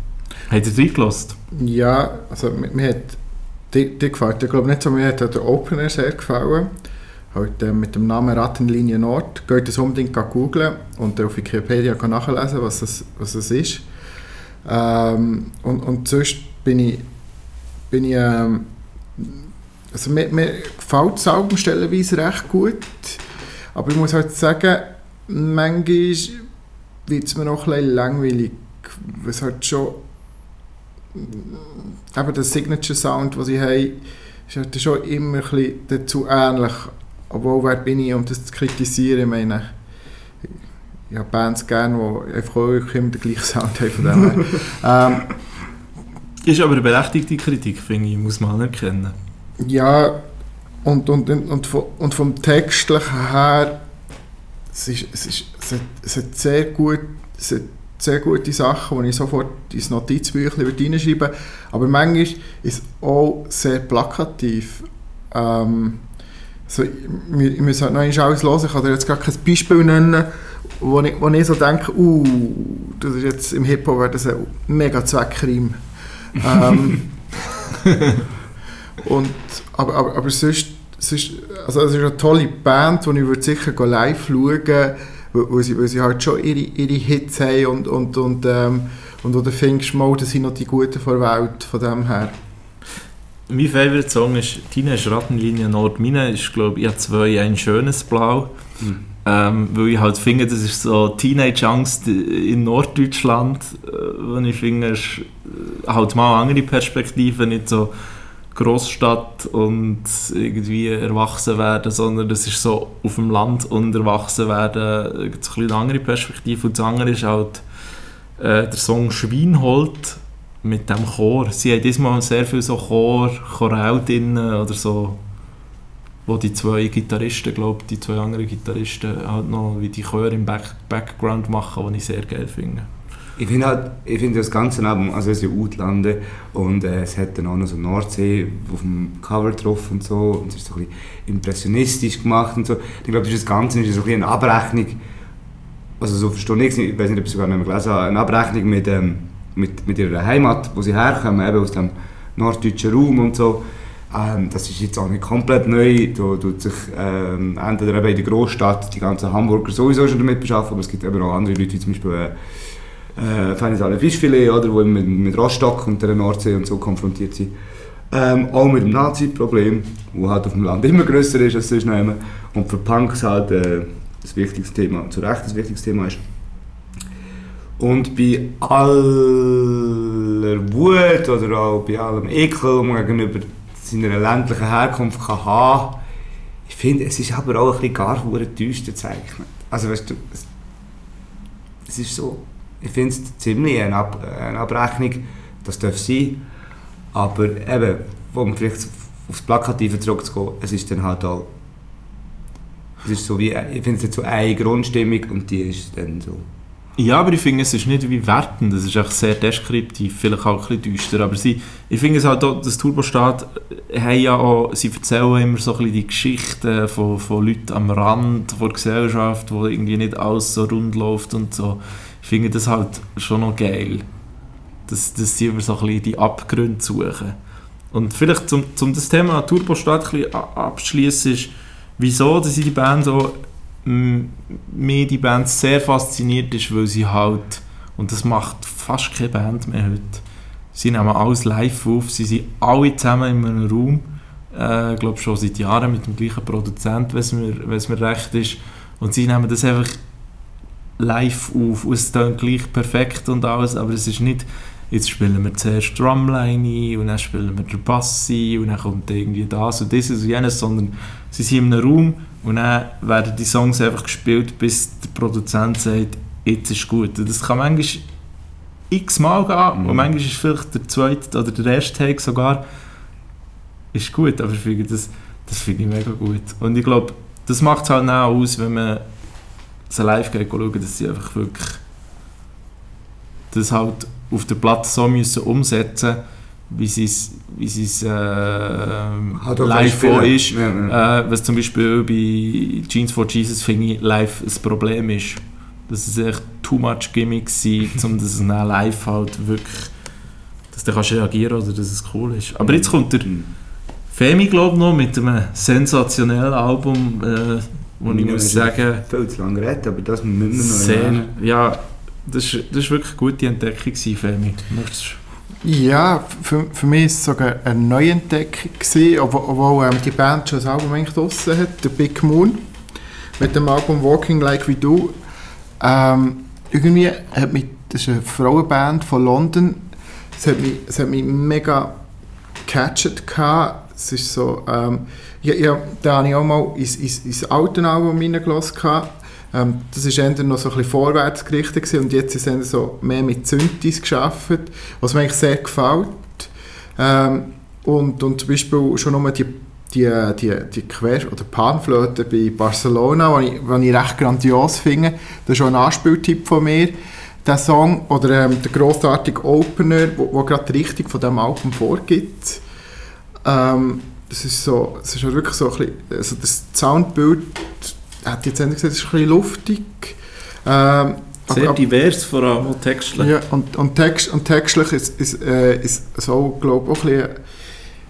Habt ihr reingelassen? Ja, also mir, hat dir, dir gefällt, ich glaube nicht so, mir hat der Opener sehr gefallen. Halt, äh, mit dem Namen Rattenlinie Nord. Geht das unbedingt googeln und auf Wikipedia nachlesen, was das, was das ist. Ähm, und, und sonst bin ich, bin ich ähm, also mir, mir gefällt das Album stellenweise recht gut, aber ich muss halt sagen, manchmal wird es mir noch ein bisschen langweilig, weil es halt schon eben der Signature Sound, den sie haben, ist halt schon immer ein bisschen dazu ähnlich, obwohl wer bin ich, um das zu kritisieren, ich meine, ich habe Bands gerne, die einfach auch immer den gleichen Sound haben von dem ähm, Ist aber eine berechtigte Kritik, finde ich, muss man anerkennen. Ja, und, und, und, und, vom, Textlichen her, es, ist, es, ist, es, hat, es hat sehr gut, es hat sehr gute Sachen, die ich sofort ins Notizbüchlein reinschreiben würde. Aber manchmal ist es auch sehr plakativ. Ähm, so, ich, ich muss halt noch alles hören. Ich kann dir jetzt gar kein Beispiel nennen, wo ich, wo ich so denke, uh, das ist jetzt im Hip-Hop ein mega Zweckreim. Ähm, und, aber, aber, aber sonst, sonst also es ist eine tolle Band, die ich würde sicher live schauen würde, weil, sie, weil sie halt schon ihre, ihre Hits haben und, und, und, ähm, und wo du findest, mal, das sind noch die Guten der Welt, von dem her. Mein Favorite Song ist «Deine ist Rattenlinie Nord». Meine ist, glaube ich, zwei «Ein schönes Blau». Mhm. Ähm, weil ich halt finde, das ist so Teenage-Angst in Norddeutschland, äh, wo ich finde, ist halt mal andere Perspektive, nicht so Großstadt und irgendwie erwachsen werden, sondern das ist so auf dem Land und erwachsen werden, eine, eine andere Perspektive. Und das andere ist halt äh, der Song Schweinhold mit dem Chor. Sie haben diesmal sehr viel so Chor, Choral drin oder so, wo die zwei Gitarristen, glaube die zwei anderen Gitarristen halt noch wie die Chöre im Back Background machen, was ich sehr geil finde. Ich finde halt, ich das ganze Album, also es ist ja Autlande und äh, es hat dann auch noch so Nordsee auf dem Cover drauf und so und es ist so ein bisschen impressionistisch gemacht und so. Ich glaube, das Ganze ist so ein bisschen eine Abrechnung, also so verstehe ich ich weiß nicht, ob ich es sogar nicht mehr gelesen habe, eine Abrechnung mit, ähm, mit, mit ihrer Heimat, wo sie herkommen, eben aus dem norddeutschen Raum und so. Ähm, das ist jetzt auch nicht komplett neu. Da tut sich ähm, entweder eben in der Großstadt die ganzen Hamburger sowieso schon damit beschaffen, aber es gibt eben auch andere Leute, wie zum Beispiel äh, äh, feines Fischfilet, oder, die mit, mit Rostock und der Nordsee und so konfrontiert sind. Ähm, auch mit dem Nazi-Problem, das halt auf dem Land immer grösser ist als sonst nehmen. Und für Punks halt äh, das wichtigste Thema, zu Recht das wichtigste Thema ist. Und bei aller Wut oder auch bei allem Ekel, gegenüber seiner ländlichen Herkunft kann haben ich finde, es ist aber auch ein bisschen gar düster gezeichnet. Also weißt du, es, es ist so ich finde es ziemlich eine, Ab eine Abrechnung, das darf sein, aber eben, um vielleicht aufs Plakative zurückzugehen, es ist dann halt auch, es ist so wie, ich finde es jetzt so eine Grundstimmung und die ist dann so. Ja, aber ich finde, es ist nicht wie wertend, es ist echt sehr deskriptiv, vielleicht auch ein bisschen düster, aber sie, ich finde es halt auch, das Turbostaat haben ja auch, sie erzählen immer so ein bisschen die Geschichten von, von Leuten am Rand der Gesellschaft, wo irgendwie nicht alles so rund läuft und so ich finde das halt schon noch geil, dass, dass sie über so ein bisschen die Abgründe suchen. Und vielleicht zum, zum das Thema Turbostadt abschließen ist, wieso dass ich die Band so mir die Band sehr fasziniert ist, weil sie halt, und das macht fast keine Band mehr heute, sie nehmen alles live auf, sie sind alle zusammen in einem Raum, äh, ich glaube schon seit Jahren mit dem gleichen Produzent, wenn es mir, mir recht ist, und sie nehmen das einfach live auf. Es klingt gleich perfekt und alles, aber es ist nicht, jetzt spielen wir zuerst Drumline ein und dann spielen wir den Bass ein und dann kommt irgendwie das und dieses und jenes, sondern sie sind in einem Raum und dann werden die Songs einfach gespielt, bis der Produzent sagt, jetzt ist gut. Und das kann manchmal x-mal gehen mhm. und manchmal ist vielleicht der zweite oder der erste Take sogar ist gut, aber ich finde, das, Das finde ich mega gut. Und ich glaube, das macht es halt auch aus, wenn man so live geht schauen, dass sie einfach wirklich das halt auf der Platte so müssen umsetzen wie es wie sie's, äh, live vor ist. Ja, ja. Äh, was zum Beispiel bei Jeans for Jesus finde ich live ein Problem ist. Dass es echt too much Gimmick war, um das dann live halt wirklich dass du kannst reagieren oder dass es cool ist. Aber jetzt kommt der Mhm. Femi, glaube ich, noch mit einem sensationellen Album, äh, wo ich Ja, muss das ist sagen, Viel zu lange geredet, aber das müssen wir noch sehr, erwähnen. ja, das ist, das ist wirklich eine gute Entdeckung gewesen, Femi. Möchtest Ja, für, für mich war es sogar eine Neuentdeckung, gewesen, obwohl, ähm, die Band schon das Album draussen hat, der Big Moon, mit dem Album Walking Like We Do. Ähm, irgendwie hat mich, das ist eine Frauenband von London, es hat mich, es hat mich mega gecatcht gehabt. Es ist so, ähm, ja, ja, da habe ich auch mal ins, ins, ins alte Album reingelassen. Ähm, das war eher noch so ein bisschen vorwärts gerichtet gewesen, und jetzt ist es so mehr mit Synthes geschafft, was mir eigentlich sehr gefällt. Ähm, und, und zum Beispiel schon nur die, die, die, die Quer- oder Panflöte bei Barcelona, die ich, ich recht grandios finde. Das ist schon ein Anspieltipp von mir. Der Song oder ähm, der grossartige Opener, wo gerade die Richtung von dem Album vorgibt. Ähm, das ist so, es ist wirklich so ein bisschen, also das Soundbild, hat jetzt endlich gesagt, ist ein bisschen luftig. Ähm, Sehr divers, vor allem auch textlich. ja, und, und, Text, und textlich ist, ist, äh, ist so, glaube ich, auch ein bisschen,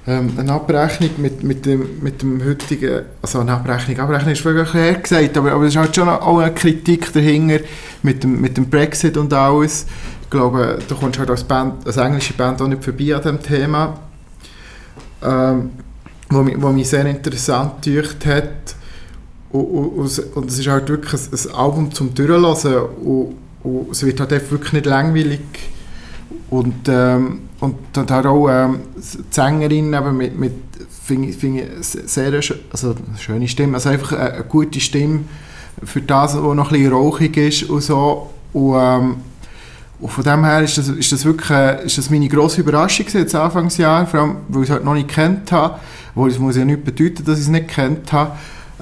ähm, eine Abrechnung mit, mit, dem, mit dem heutigen, also eine Abrechnung, Abrechnung ist wirklich her gesagt, aber, aber es ist halt schon auch eine Kritik dahinter mit dem, mit dem Brexit und alles. Ich glaube, du kommst halt als, Band, als englische Band auch nicht vorbei an diesem Thema. Ähm, wo, mich, wo mich sehr interessant gedeucht hat. Und, es- ist halt wirklich ein, ein Album zum Durchlassen und, und es wird halt wirklich nicht langweilig. Und, ähm, und dann halt auch ähm, die Sängerin eben mit, mit finde ich, finde ich sehr also eine schöne Stimme, also einfach eine, eine gute Stimme für das, was noch ein bisschen rauchig ist und so. Und, ähm, und von dem her ist das, ist das wirklich ist das meine grosse Überraschung jetzt Anfangsjahr, vor allem, weil ich es halt noch nicht kennt habe, wo es muss ja nicht bedeuten, dass ich es nicht kennt habe.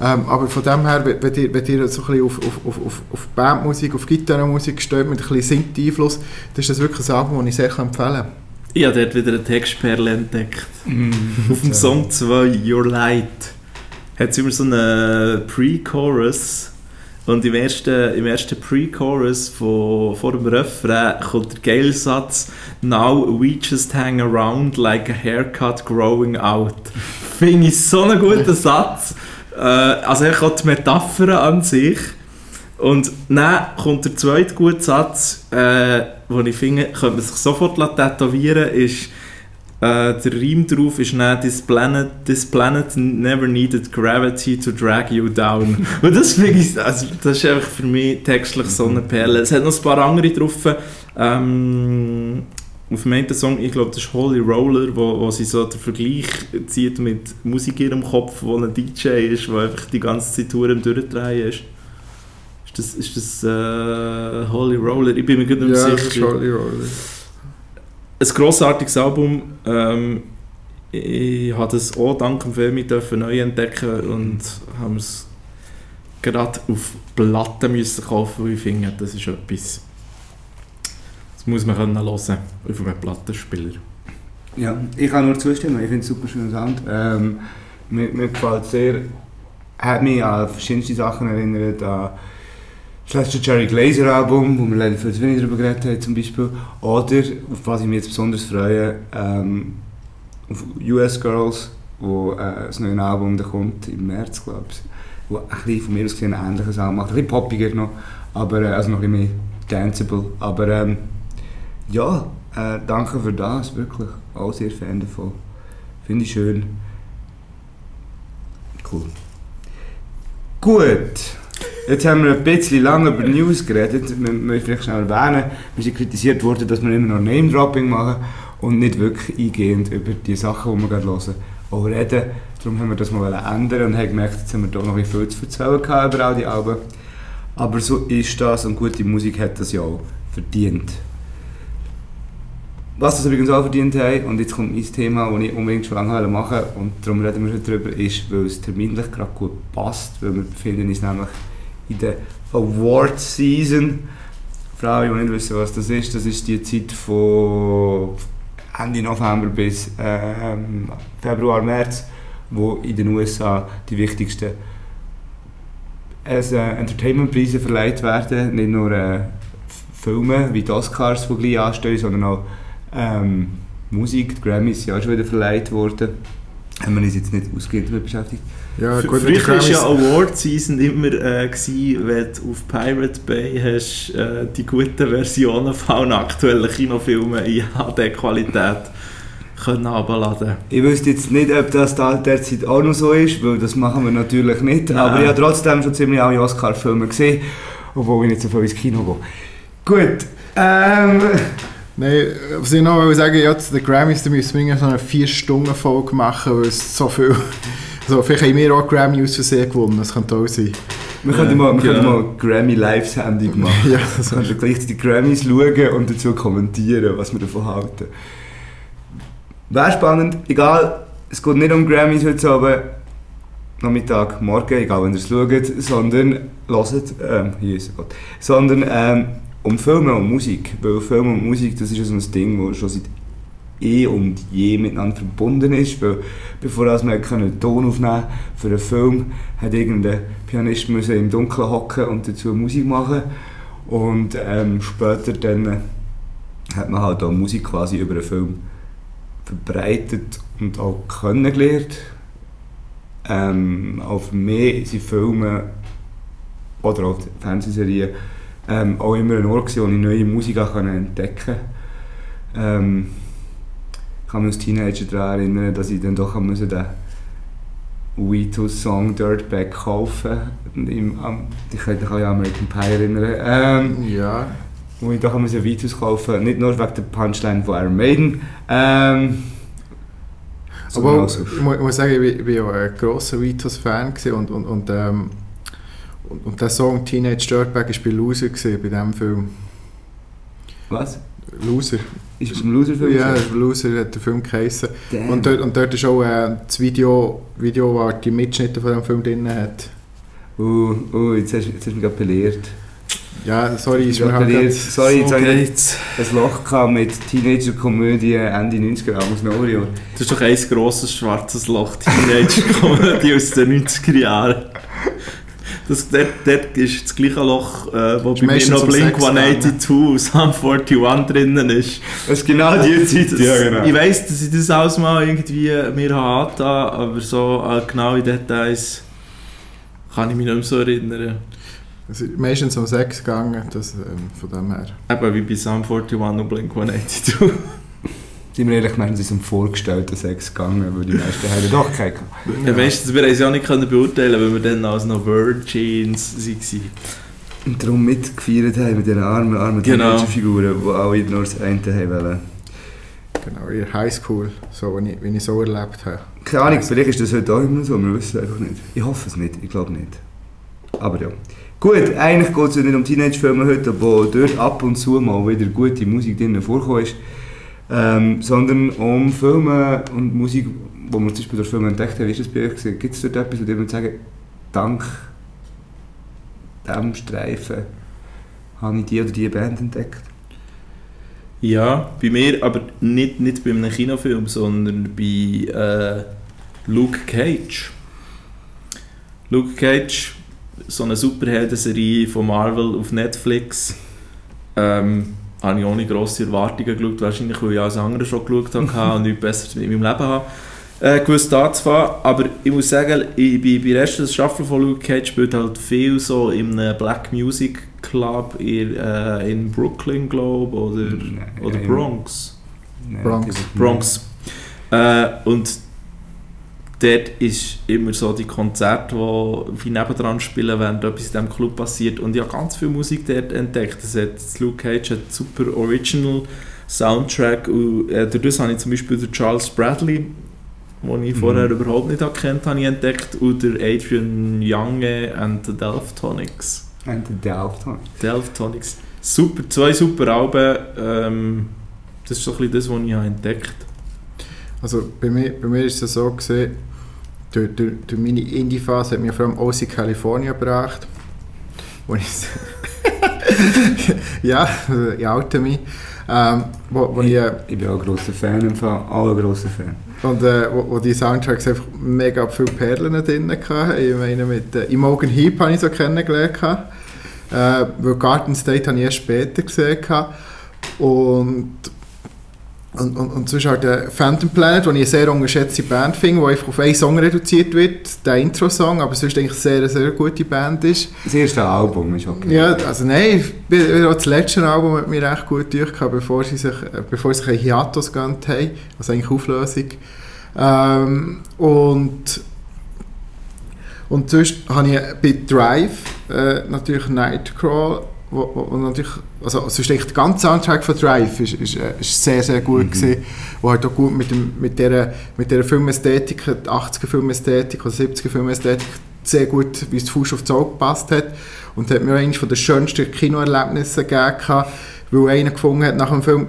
Ähm, aber von dem her, wenn ihr, wenn ihr so ein bisschen auf, auf, auf, auf, Bandmusik, auf Gitarrenmusik steht, mit ein bisschen Synth-Einfluss, dann ist das wirklich ein Album, das ich sehr empfehlen kann. Ich habe dort wieder eine Textperle entdeckt. Auf dem Song 2, Your Light, hat es immer so einen Pre-Chorus. Und im ersten, im ersten Pre-Chorus vor dem Refrain kommt der geile Satz Now we just hang around like a haircut growing out. Finde ich so einen guten Satz. Äh, also ich auch die Metaphern an sich. Und dann kommt der zweite gute Satz, äh, den ich finde, könnte man sich sofort tätowieren ist äh, der Reim drauf ist dann this planet, this planet never needed gravity to drag you down. Und das finde ich, also das ist einfach für mich textlich so eine Perle. Es hat noch ein paar andere drauf. Ähm, auf dem einen Song, ich glaube, das ist Holy Roller, wo, wo sie so den Vergleich zieht mit Musik in ihrem Kopf, wo ein DJ ist, der einfach die ganze Zeit am Durchdrehen ist. Ist das, ist das äh, Holy Roller? Ich bin mir gerade nicht mehr sicher ein grossartiges Album. Ähm, ich habe das auch dank dem Film dürfen neu entdecken und haben es gerade auf Platten müssen kaufen, weil ich finde, das ist etwas, das muss man können hören auf einem Plattenspieler. Ja, ich kann nur zustimmen. Ich finde es super schöner Sound. Ähm, mir, mir gefällt sehr. Hat mich an verschiedenste Sachen erinnert. An das letzte Jerry Glazer Album, wo wir leider viel zu wenig darüber geredet haben, zum Beispiel. Oder, auf was ich mich jetzt besonders freue, ähm, auf US Girls, wo äh, das neue Album da kommt im März, glaube ich. Wo ein bisschen von mir aus gesehen ein ähnliches Sound macht. Ein bisschen poppiger noch, aber, äh, also noch ein bisschen mehr danceable. Aber ähm, ja, äh, danke für das, wirklich. Auch sehr Fan davon. Finde ich schön. Cool. Gut. Jetzt haben wir ein bisschen lange über News geredet. Wir müssen vielleicht schnell erwähnen, wir sind kritisiert worden, dass wir immer noch Name-Dropping machen und nicht wirklich eingehend über die Sachen, die wir gerade hören, auch reden. Darum haben wir das mal ändern und haben gemerkt, jetzt haben wir doch noch ein viel zu erzählen über all die Alben. Aber so ist das und gute Musik hat das ja auch verdient. Was das übrigens auch verdient haben, und jetzt kommt mein Thema, das ich unbedingt schon lange machen wollte, und darum reden wir heute darüber, ist, weil es terminlich gerade gut passt, weil wir befinden uns nämlich in der Award Season. Für alle, die nicht wissen, was das ist, das ist die Zeit von Ende November bis ähm, Februar, März, wo in den USA die wichtigsten also, Entertainment-Preise verleiht werden. Nicht nur äh, Filme wie die Oscars, die gleich anstehen, sondern auch ähm, Musik. Die Grammys sind auch schon wieder verleiht worden. Haben wir uns jetzt nicht ausgehend damit beschäftigt. Ja, gut, Früher war ja Grammys- Award Season immer äh, gewesen, wenn du auf Pirate Bay hast, äh, die guten Versionen von allen aktuellen Kinofilmen in HD-Qualität können abladen. Ich wüsste jetzt nicht, ob das da derzeit auch noch so ist, weil das machen wir natürlich nicht. Nein. Aber ich habe trotzdem schon ziemlich alle Oscar-Filme gesehen, obwohl ich nicht so viel ins Kino gehe. Gut, ähm... Nein, was ich noch will sagen ja, zu den Grammys, da müssen wir so eine 4-Stunden-Folge machen, weil es so viel... Also, vielleicht haben wir auch Grammy aus Versehen gewonnen, das könnte auch sein. Wir könnten mal, wir genau. mal Grammy Live-Sendung machen. Ja, Wir das könnten gleich die Grammys schauen und dazu kommentieren, was wir davon halten. Wäre spannend, egal, es geht nicht um Grammys heute Abend, Nachmittag, morgen, egal wenn ihr es schaut, sondern, hört, ähm, Jesus Gott, sondern ähm, um Filme und Musik. Weil Film und Musik, das ist ja so ein Ding, das schon seit eh und je miteinander verbunden ist. Weil bevor wir einen Ton aufnehmen für einen Film, hat irgendein Pianist müssen im Dunkeln hocken und dazu Musik machen. Und ähm, später dann hat man halt auch Musik quasi über einen Film verbreitet und auch kennengelernt. Ähm, für mich sind Filme oder auch Fernsehserien ähm, auch immer ein Ort, gewesen, wo ich neue Musik entdecken konnte. Ähm, ich kann mich als Teenager daran erinnern, dass ich dann doch müssen den We2-Song Dirtbag kaufen am, Ich kann mich auch an American Pie erinnern. Ähm, Ja, wo ich doch einmal Vitus kaufen nicht nur wegen der Punchline von Iron Maiden. Ähm, sondern aber so. ich mu- ich muss sagen, ich bin, ich bin ja ein grosser gewesen und, und, und, ähm, und, und der Song Teenage Dirtbag war bei Loser gewesen, bei diesem Film. Was? Loser. Ist es im Loser-Film? Ja? Loser hat der Film geheißen. Damn. Und dort, und dort ist auch äh, das Video, Video, wo die Mitschnitte von dem Film drin hat. Uh, uh, jetzt hast, jetzt hast du mich belehrt. Ja, sorry, ist mir halt Sorry, jetzt so habe ich ein Loch gehabt mit Teenager-Komödie Ende 90er, Anfang November. Das ist doch ein grosses schwarzes Loch, Teenage-Comedy aus den 90er Jahren. Das, dort, dort ist das gleiche Loch, äh, wo bei mir noch um Blink Sex 182 und Sum 41 drinnen ist. Das ist genau die Zeit, Das- ja genau. Ich weiss, dass ich das alles mal irgendwie mir habe angetan, aber so äh, genau in Details kann ich mich nicht mehr so erinnern. Es ist meistens um Sex gegangen, das, ähm, von dem her. Eben wie bei Sum 41 und Blink 182. Sind wir ehrlich, meinen, sie sind um vorgestellten Sex gegangen, weil die meisten haben doch keinen gehabt. Ja. Du, wir haben es ja auch nicht können beurteilen, weil wir dann als noch Virgins waren. Und darum mitgefeiert haben mit diesen armen, armen Genau. Teenager-Figuren, die alle nur das eine haben wollen. Genau, in der Highschool, so, wenn, ich, wenn ich so erlebt habe. Keine Ahnung, vielleicht ist das heute auch immer so, wir wissen es einfach nicht. Ich hoffe es nicht, ich glaube nicht. Aber ja. Gut, eigentlich geht es ja nicht um Teenage-Filme heute, wo dort ab und zu mal wieder gute Musik drin vorkommt, ähm, sondern um Filme und Musik, wo wir zum Beispiel durch Filme entdeckt haben. Wie ist das bei euch? gewesen? Gibt es dort etwas, wo würdet sagen, dank diesem Streifen habe ich die oder die Band entdeckt? Ja, bei mir, aber nicht, nicht bei einem Kinofilm, sondern bei äh, Luke Cage. Luke Cage, so eine Superhelden-Serie von Marvel auf Netflix. Ähm, habe ich ohne grosse Erwartungen geschaut, wahrscheinlich weil ich alles andere schon geschaut habe und nichts Besseres mit meinem Leben habe. Äh, gewusst anzufangen, aber ich muss sagen, ich, bei, bei der ersten Staffel von Luke Cage spielt halt viel so in einem Black Music Club in, äh, in Brooklyn, glaube oder, oder im- Bronx. Bronx. Bronx. Äh, und dort ist immer so die Konzerte, die wie nebendran spielen, wenn etwas in diesem Club passiert. Und ich habe ganz viel Musik dort entdeckt. Das hat, Luke Cage hat einen super Original Soundtrack. Und, äh, durch das habe ich zum Beispiel den Charles Bradley, den ich Mhm. vorher überhaupt nicht gekannt habe, ich entdeckt. Und der Adrian Younge and the Delftonics. Und der Delft. Delftonics. Super, zwei super Alben. Ähm, das ist so ein bisschen das, was ich habe entdeckt Also bei mir, bei mir ist es so gesehen, durch, durch, durch meine Indie-Phase hat mir vor allem OC California gebracht. Wo ich ja, ich oute mich. Ähm, wo, wo ich, äh, Ich bin auch ein grosser Fan, im Fall. Alle grosser Fan. und äh, wo, wo die Soundtracks einfach mega viele Perlen drin hatten. Ich meine, mit äh, Imogen Heap habe ich so kennengelernt. Äh, weil Garden State habe ich erst später gesehen. Und und, und, und sonst halt der Phantom Planet, den ich eine sehr unterschätzte Band finde, die einfach auf einen Song reduziert wird, der Intro-Song, aber sonst eigentlich sehr, eine sehr gute Band ist. Das erste Album ist okay. Ja, also nein, auch das letzte Album hat mir recht gut durchgehabt, bevor sie sich, äh, bevor sie sich ein Hiatus gegönnt haben, also eigentlich Auflösung. Ähm, und und sonst habe ich bei Drive äh, natürlich Nightcrawl, wo, wo, wo natürlich, also sonst eigentlich der ganze Soundtrack von Drive ist, ist, äh, ist sehr, sehr gut Mhm. gewesen, wo halt auch gut mit, dem, mit dieser mit dieser Filmästhetik, die 80er Filmästhetik oder 70er Filmästhetik sehr gut, wie es Fuß auf das Auge gepasst hat und hat mir eines der schönsten Kinoerlebnisse gegeben, weil einer gefunden hat nach dem Film,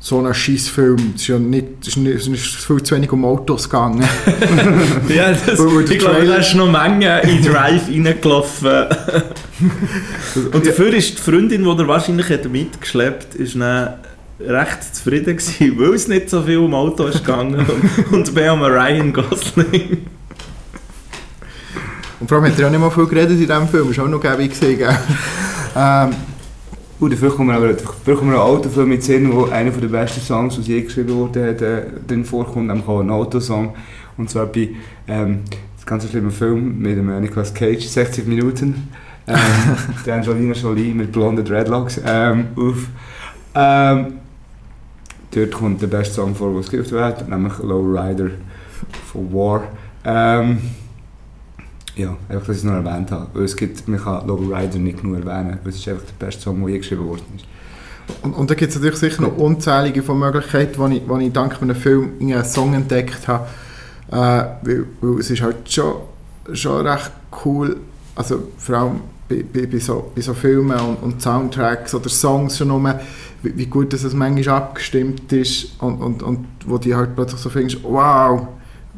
so ein scheiß Film, es ist ja nicht, es ist nicht, viel zu wenig um Autos gegangen. Ja, das, Weil- weil ich glaube, da ist noch Menge in Drive reingelaufen. Und dafür ist die Freundin, die er wahrscheinlich hat mitgeschleppt ist dann recht zufrieden gewesen, weil es nicht so viel um Auto ist gegangen und, und bei einem Ryan Gosling. Und vor allem hat er auch nicht mal viel geredet in diesem Film, ist auch noch gäbig gell? ähm, Gut, dafür kommt mir aber dafür kommt mir ein Autofilm mit Sinn, wo einer der besten Songs, die je geschrieben wurde, hat, äh, drin vorkommt, nämlich auch ein Autosong. Und zwar bei ähm, das ganz schlimme Film mit dem äh, Nicolas Cage, 60 Minuten. Ähm, der Angelina Jolie mit blonden Dreadlocks ähm, auf. Ähm, dort kommt der beste Song vor, den es gibt auf der Welt, nämlich Low Rider von War. Ähm, ja, einfach, dass ich es noch erwähnt habe. Weil es gibt, man kann Low Rider nicht nur erwähnen, weil es ist einfach der beste Song, der je geschrieben worden ist. und, und da gibt es natürlich sicher noch unzählige von Möglichkeiten, wo ich, wo ich dank einem Film einen Song entdeckt habe. Äh, weil, weil es ist halt schon, schon recht cool, also vor allem bei, bei, bei, so, bei so Filmen und, und Soundtracks oder Songs schon nur, wie, wie gut dass es manchmal abgestimmt ist und, und, und wo die halt plötzlich so findest, wow,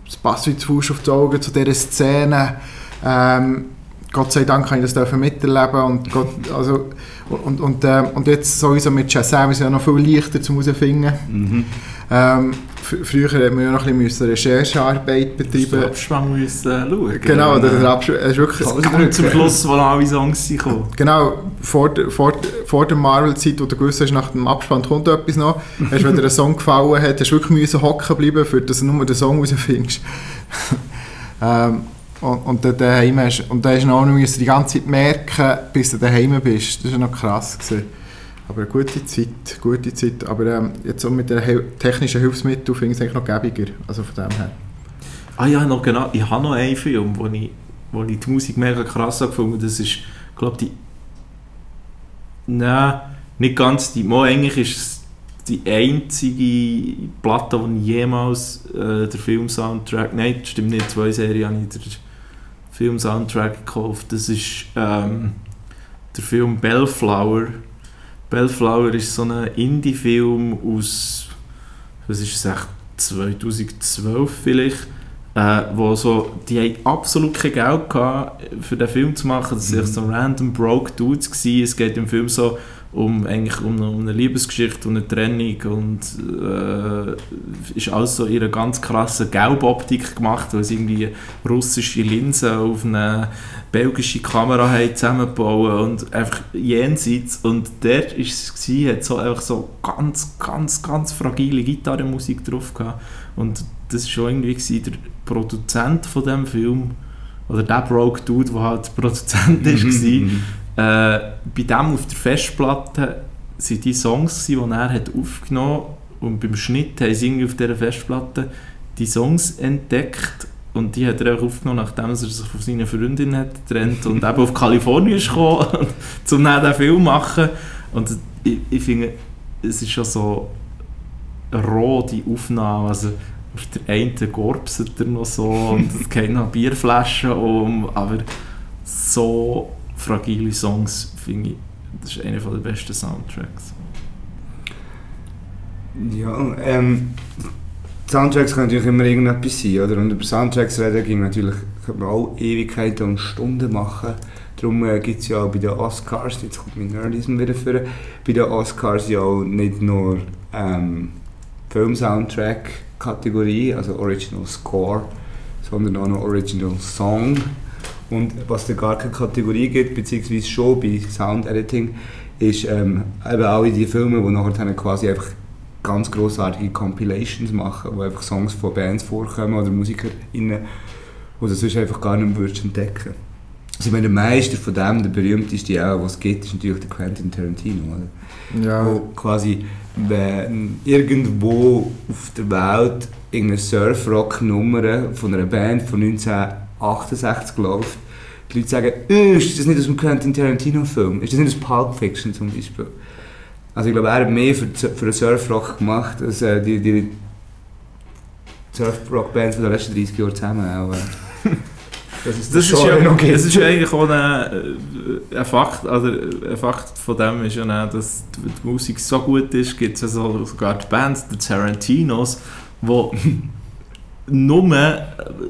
es passt wie zu Fuß auf die Augen zu dieser Szene. Ähm, Gott sei Dank kann ich das miterleben und, Gott, also, und, und, ähm, und jetzt sowieso mit Shazam ist es ja noch viel leichter zum herausfinden. Mhm. Ähm, fr- früher hat man ja noch ein bisschen Recherchearbeit Den betreiben. Abspann müssen äh, schauen. Genau, Und, der, äh, der Absch es ist wirklich Ganz zum Schluss, wo alle Songs sind gekommen. Genau, vor, der- vor, der- vor der Marvel-Zeit, wo du gewusst hast, nach dem Abspann kommt etwas noch, hast, wenn dir ein Song gefallen hat, hast du wirklich müssen hocken bleiben, für dass du nur den Song rausfindest. ähm, und, und dann daheim hast, und dann hast du noch müssen die ganze Zeit merken, bis du daheim bist. Das war noch krass. Gewesen. Aber eine gute Zeit, gute Zeit. Aber ähm, jetzt auch mit den technischen Hilfsmitteln finde ich es eigentlich noch gäbiger. Also von dem her. Ah ja, noch genau. Ich habe noch einen Film, wo ich, wo ich die Musik mega krass gefunden Das ist, glaube die... Nein, nicht ganz die. Mal eigentlich ist es die einzige Platte, die ich jemals äh, der Film-Soundtrack... Nein, stimmt nicht. Zwei Serien habe ich Film-Soundtrack gekauft. Das ist ähm, der Film Bellflower. Bellflower ist so ein Indie-Film aus... Was ist es echt? 2012 vielleicht äh, wo so, die haben absolut kein Geld gehabt, für den Film zu machen. Das waren Mhm. so random broke Dudes. Gewesen. Es geht im Film so um, eigentlich um, eine, um eine Liebesgeschichte und eine Trennung und äh, ist alles so in einer ganz krassen Gelboptik gemacht, weil sie irgendwie russische Linsen auf eine belgische Kamera haben zusammengebaut und einfach jenseits. Und dort ist es gewesen, hat so einfach so ganz, ganz, ganz fragile Gitarrenmusik drauf gehabt. Und das war schon irgendwie gewesen, der Produzent von dem Film oder der Broke Dude, der halt Produzent ist, gewesen, Mhm. Äh, bei dem auf der Festplatte sind die Songs, die er hat aufgenommen und beim Schnitt haben sie irgendwie auf dieser Festplatte die Songs entdeckt und die hat er auch aufgenommen, nachdem er sich von seiner Freundin hat getrennt und eben auf Kalifornien ist um dann den Film zu machen. Und ich, ich finde, es ist schon so roh, die Aufnahme. Also auf der einen gorbset er noch so und es gehen noch Bierflaschen um, aber so fragile Songs finde ich, das ist einer der besten Soundtracks. Ja, ähm, Soundtracks können natürlich immer irgendetwas sein, oder? Und über Soundtracks reden ging natürlich, könnte man auch Ewigkeiten und Stunden machen. Darum äh, gibt es ja auch bei den Oscars, jetzt kommt mein Nerdism wieder vor, bei den Oscars ja auch nicht nur ähm, Film-Soundtrack-Kategorie, also Original Score, sondern auch noch Original Song. Und was da gar keine Kategorie gibt, beziehungsweise schon bei Sound Editing, ist ähm, eben alle die Filme, die nachher dann quasi einfach ganz grossartige Compilations machen, wo einfach Songs von Bands vorkommen oder MusikerInnen, die du sonst einfach gar nicht mehr entdecken also ich meine, der Meister von dem, der berühmteste auch, was es gibt, ist natürlich der Quentin Tarantino, oder? Ja, Wo quasi wenn irgendwo auf der Welt irgendeine Surf-Rock-Nummer von einer Band von 1968 läuft, die Leute sagen, «Äh, ist das nicht aus dem Quentin Tarantino-Film? Ist das nicht aus Pulp Fiction zum Beispiel? Also ich glaube, er hat mehr für, für den Surf-Rock gemacht, als äh, die, die Surf-Rock-Bands von den letzten 30 Jahren zusammen. Auch, äh. Das ist, Das ist, schon ja, gibt. das ist ja eigentlich auch ein, äh, ein Fakt, also ein Fakt von dem ist ja auch, dass die Musik so gut ist, gibt es ja so, sogar die Bands, die Tarantinos, die nur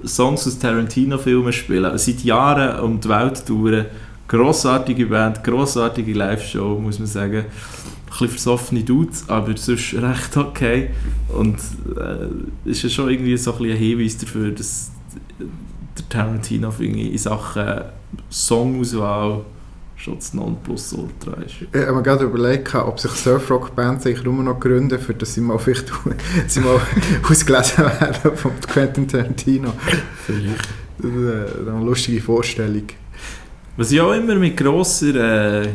Songs aus Tarantino-Filmen spielen, seit Jahren um die Welt touren. Grossartige Band, grossartige Live-Show, muss man sagen. Ein bisschen versoffene Dudes, aber sonst recht okay. Und äh, ist ja schon irgendwie so ein, ein Hinweis dafür, dass der Tarantino in Sachen Songauswahl schon das Nonplusultra ist. Ich habe mir gerade überlegt, ob sich Surfrock-Bands eigentlich nur noch gründen, für dass sie mal vielleicht sie mal ausgelesen werden von Quentin Tarantino. Vielleicht. Das ist äh, eine lustige Vorstellung. Was ich auch immer mit grosser, äh,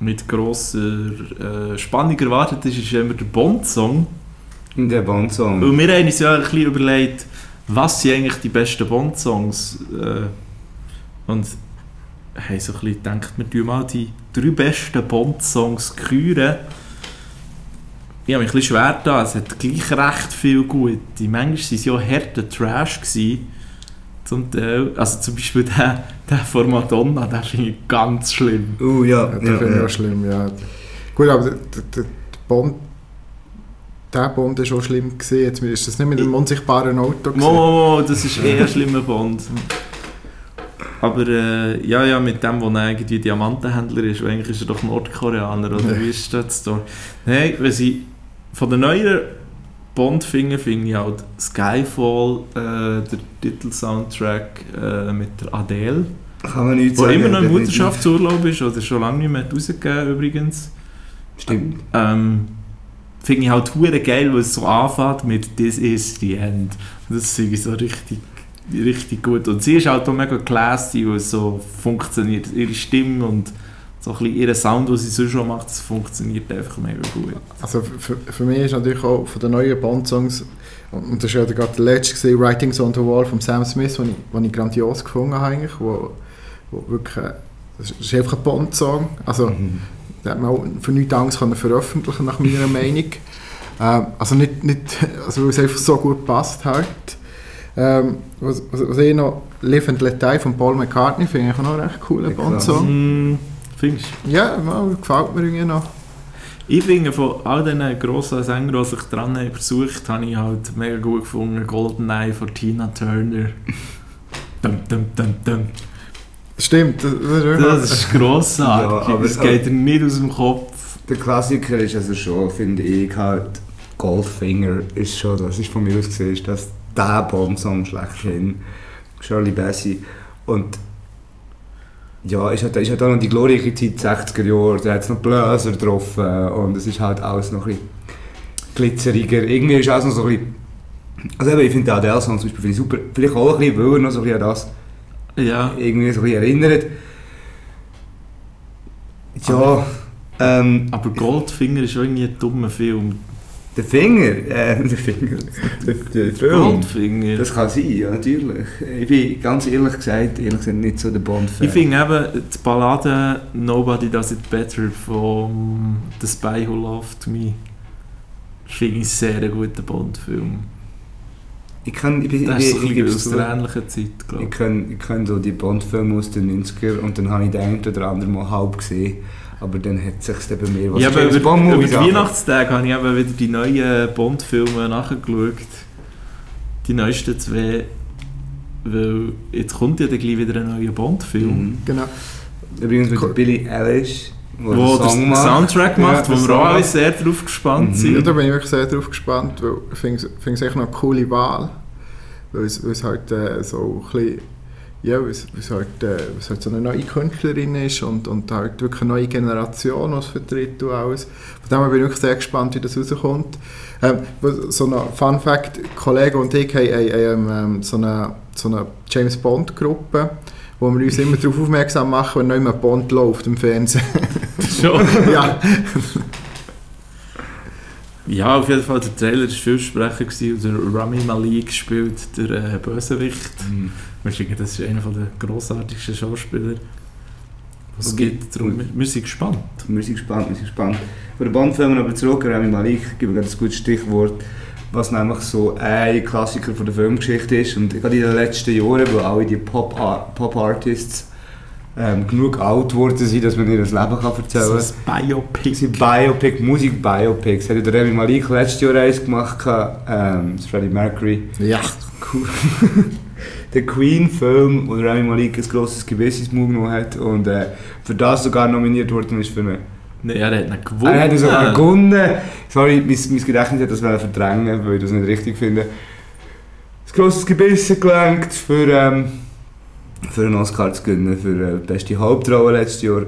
mit grosser äh, Spannung erwartet ist, ist immer der Bond-Song. Der Bond-Song. Und wir haben uns ja ein bisschen überlegt, was sind eigentlich die besten Bond-Songs? Äh, und haben so ein bisschen gedacht, wir tun mal die drei besten Bond-Songs küren. Ich habe mich ein bisschen schwer da, es hat gleich recht viel gute. Manchmal waren sie ja harter Trash. Gewesen, zum Teil. Also zum Beispiel der, der von Madonna, der finde ich ganz schlimm. Oh ja, Ja, das ja, finde ich ja. auch schlimm, ja. Gut, aber der, der, der Bond, der Bond war schon schlimm gesehen. Jetzt ist das nicht mit dem unsichtbaren Auto gewesen. Mo, das ist eher ein schlimmer Bond. Aber äh, ja, ja, mit dem, wo er irgendwie Diamantenhändler ist, eigentlich ist er doch Nordkoreaner, oder wie ist das da? Nein, wenn sie von den neueren Bond finde ich halt Skyfall, äh, der Titelsoundtrack äh, mit der Adele, Kann man nichts wo sagen. immer noch im. Mutterschaftsurlaub ist, oder schon lange nicht mehr rausgegeben übrigens. Stimmt. Ähm, finde ich halt hure geil, weil es so anfängt mit «This is the end». Das ich so richtig, richtig gut. Und sie ist halt auch mega classy, weil es so funktioniert. Ihre Stimme und so ein bisschen ihr Sound, den sie sonst schon macht, das funktioniert einfach mega gut. Also für, für mich ist natürlich auch von den neuen Bond-Songs, und das war ja gerade der letzte, gewesen, «Writings on the Wall» von Sam Smith, den ich, den ich grandios gefunden habe eigentlich, wo, wo wirklich, das ist einfach ein Bond-Song, also Mhm. den hat man auch für nichts Angst können veröffentlichen nach meiner Meinung. Ähm, also nicht, nicht, also weil es einfach so gut passt halt. Ähm, was, was, was ich noch, «Live and Let Die» von Paul McCartney finde ich auch noch einen recht coolen Ja. Hm, findest du? Ja, mal, gefällt mir irgendwie noch. Ich finde, von all diesen grossen Sängern, die sich dran haben versucht, habe ich halt mega gut gefunden «Goldeneye» von Tina Turner. Dum, dum, dum, dum. Stimmt, das, das ist Das ist grossartig, Ja, aber- das geht dir nicht aus dem Kopf. Der Klassiker ist also schon, finde ich, halt Goldfinger ist schon, das ist von mir aus gesehen, ist das der Bond-Song schlechthin. Shirley Bassey. Und ja, ist halt, ist halt auch noch die glorreiche Zeit 60er Jahre, da hat es noch Bläser getroffen und es ist halt alles noch ein bisschen glitzeriger. Irgendwie ist alles noch so ein bisschen... Also eben, ich finde den Adele-Song zum Beispiel super. Vielleicht auch ein bisschen, weil er noch so ein bisschen an das Ja, irgendwie so ein bisschen erinnert. Ja, ähm, aber Goldfinger ist irgendwie ein dummer Film. Der Finger, äh, der Finger, der, der Film. Goldfinger. Das kann sein, ja, natürlich. Ich bin ganz ehrlich gesagt, ehrlich gesagt nicht so der Bond-Fan. ich finde eben die Ballade Nobody Does It Better von The Spy Who Loved Me finde ich sehr einen guten Bond-Film. Ich kann, ich, bin- Das ich, ist so ich, aus der ähnlichen Zeit, glaube Ich ich. kenne, ich kenne so die Bond-Filme aus den 90er und dann habe ich den einen oder anderen mal halb gesehen. Aber dann hat es sich bei mir Ja, aber James über, über die. Weihnachtstage habe ich eben wieder die neuen Bond-Filme nachgeschaut. Die neuesten zwei. Weil jetzt kommt ja dann gleich wieder ein neuer Bond-Film. Mhm. Genau. Übrigens mit Cool. Billie Eilish, wo, Wo der Song macht. Soundtrack Ja, macht, wo der wir auch alle sehr drauf gespannt Mhm. sind. Ja, da bin ich wirklich sehr drauf gespannt, weil ich finde es- finde es echt noch eine coole Wahl. Weil es, weil es halt äh, so ein bisschen, ja, weil es halt, äh, es halt so eine neue Künstlerin ist und, und halt wirklich eine neue Generation, die es vertritt und alles. Von dem her bin ich wirklich sehr gespannt, wie das rauskommt. Ähm, was- so ein Fun Fact, Kollege und ich haben, haben, haben ähm, so eine, so eine James Bond Gruppe, wo wir uns immer darauf aufmerksam machen, wenn noch immer Bond läuft im Fernsehen. Schon. ja. Ja, auf jeden Fall, der Trailer war vielversprechend gewesen der Rami Malik spielt der äh, Bösewicht. Mhm. Finden, das ist einer der grossartigsten Schauspieler, was es Okay. gibt. Darum, wir, wir sind gespannt. Wir sind gespannt, wir sind gespannt. Bei den Bond-Filmen aber zurück, Rami Malik, ich gebe gerade ein gutes Stichwort, was nämlich so ein Klassiker von der Filmgeschichte ist. Und gerade in den letzten Jahren, wo alle die Pop-Ar- Pop-Artists ähm, genug alt geworden sind, dass man ihr das Leben kann erzählen kann. ein Biopic. Sie Biopic, Musik-Biopics. Hat ja der Rami Malik letztes Jahr eins gemacht, ähm, das Freddie Mercury. ja. Cool. der Queen-Film, wo Rami Malik ein grosses Maul genommen hat und äh, für das sogar nominiert worden ist für eine Nein, er hat ihn gewonnen. er hat sogar gewonnen. Sorry, mein, mein Gedächtnis hat das verdrängen, weil ich das nicht richtig finde. Ein grosses Gebiss hat gelangt für, ähm, für einen Oscar zu gewinnen, für die beste Hauptrolle letztes Jahr.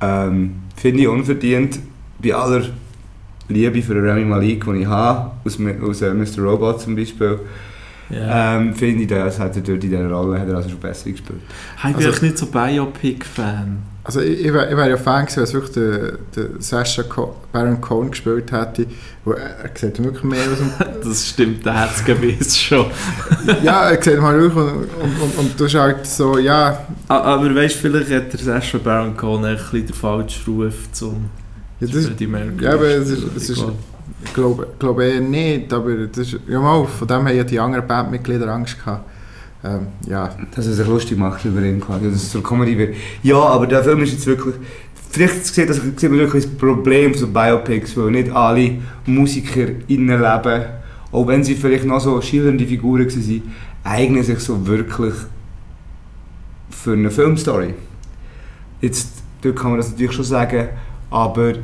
Ähm, finde ich unverdient. Bei aller Liebe für Rami Malik, die ich habe, aus, aus äh, Mr. Robot zum Beispiel, Ja. ähm, finde ich, das hat er dort in dieser Rolle hat er also schon besser gespielt. ich bin also- echt nicht so Biopic-Fan. Also ich, ich wäre wär ja Fan gewesen, wenn es wirklich der, der Sasha Co Baron Cohen gespielt hätte. Wo er, sieht wirklich mehr aus dem... Das stimmt, der hat es gewiss schon. ja, er sieht mal wirklich und, und, und, und du bist halt so, ja... Aber weißt du, vielleicht hat der Sascha Baron Cohen ein bisschen den falschen Ruf zum ja das, Mercury. ja, aber es ist, es ist, ich glaube, glaube eher nicht, aber das ist, ja mal, von dem haben ja die anderen Bandmitglieder Angst gehabt. Ähm, ja, Dass er sich lustig macht über ihn quasi, dass es zur Comedy wird. Ja, aber der Film ist jetzt wirklich... Vielleicht sieht, das, sieht man wirklich das Problem von so Biopics, weil nicht alle Musiker innen leben, auch wenn sie vielleicht noch so schillernde Figuren waren, eignen sich so wirklich für eine Filmstory. Jetzt, dort kann man das natürlich schon sagen, aber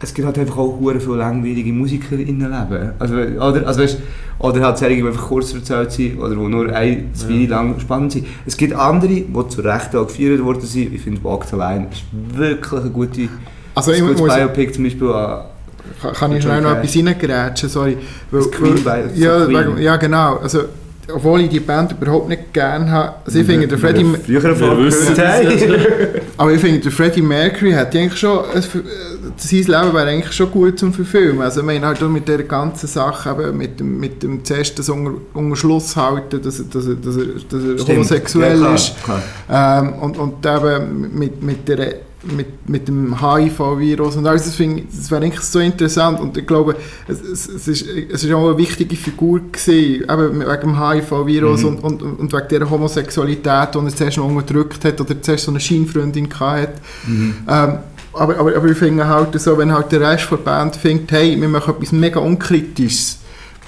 es gibt halt einfach auch hure viele langweilige Musiker in leben. Also, oder, also weißt, oder halt solche, die einfach kurz erzählt sind oder die nur ein, zwei Ja. lang spannend sind. Es gibt andere, die zu Recht auch gefeiert worden sind. Ich finde Walk the Line ist wirklich eine gute, also ein gutes muss... Biopic zum Beispiel an Kann, kann ich schnell noch etwas reingrätschen, sorry. Weil, Das Queen weil, ja, ja, genau. Also, obwohl ich die Band überhaupt nicht gerne habe. Also ich finde, der Freddie, Früher gehört. aber ich finde, der Freddie Mercury hat eigentlich schon, ein, äh, sein Leben wäre eigentlich schon gut zum Verfilmen. Also ich meine halt mit dieser ganzen Sache, eben mit dem, mit dem zuerst das unter, unter Schluss halten, dass, er- dass, dass er, dass er Stimmt. homosexuell Ja, klar, ist. klar. Ähm, und, und eben mit, mit, der, mit, mit dem HIV-Virus und alles, das, finde das wäre eigentlich so interessant und ich glaube, es, es, es, ist, es ist auch eine wichtige Figur gewesen, eben wegen dem HIV-Virus Mhm. und, und, und wegen dieser Homosexualität, die er zuerst noch unterdrückt hat oder zuerst so eine Scheinfreundin hatte. Mhm. Ähm, aber, aber, aber ich finde halt so, wenn halt der Rest der Band findet, hey, wir machen etwas mega Unkritisches,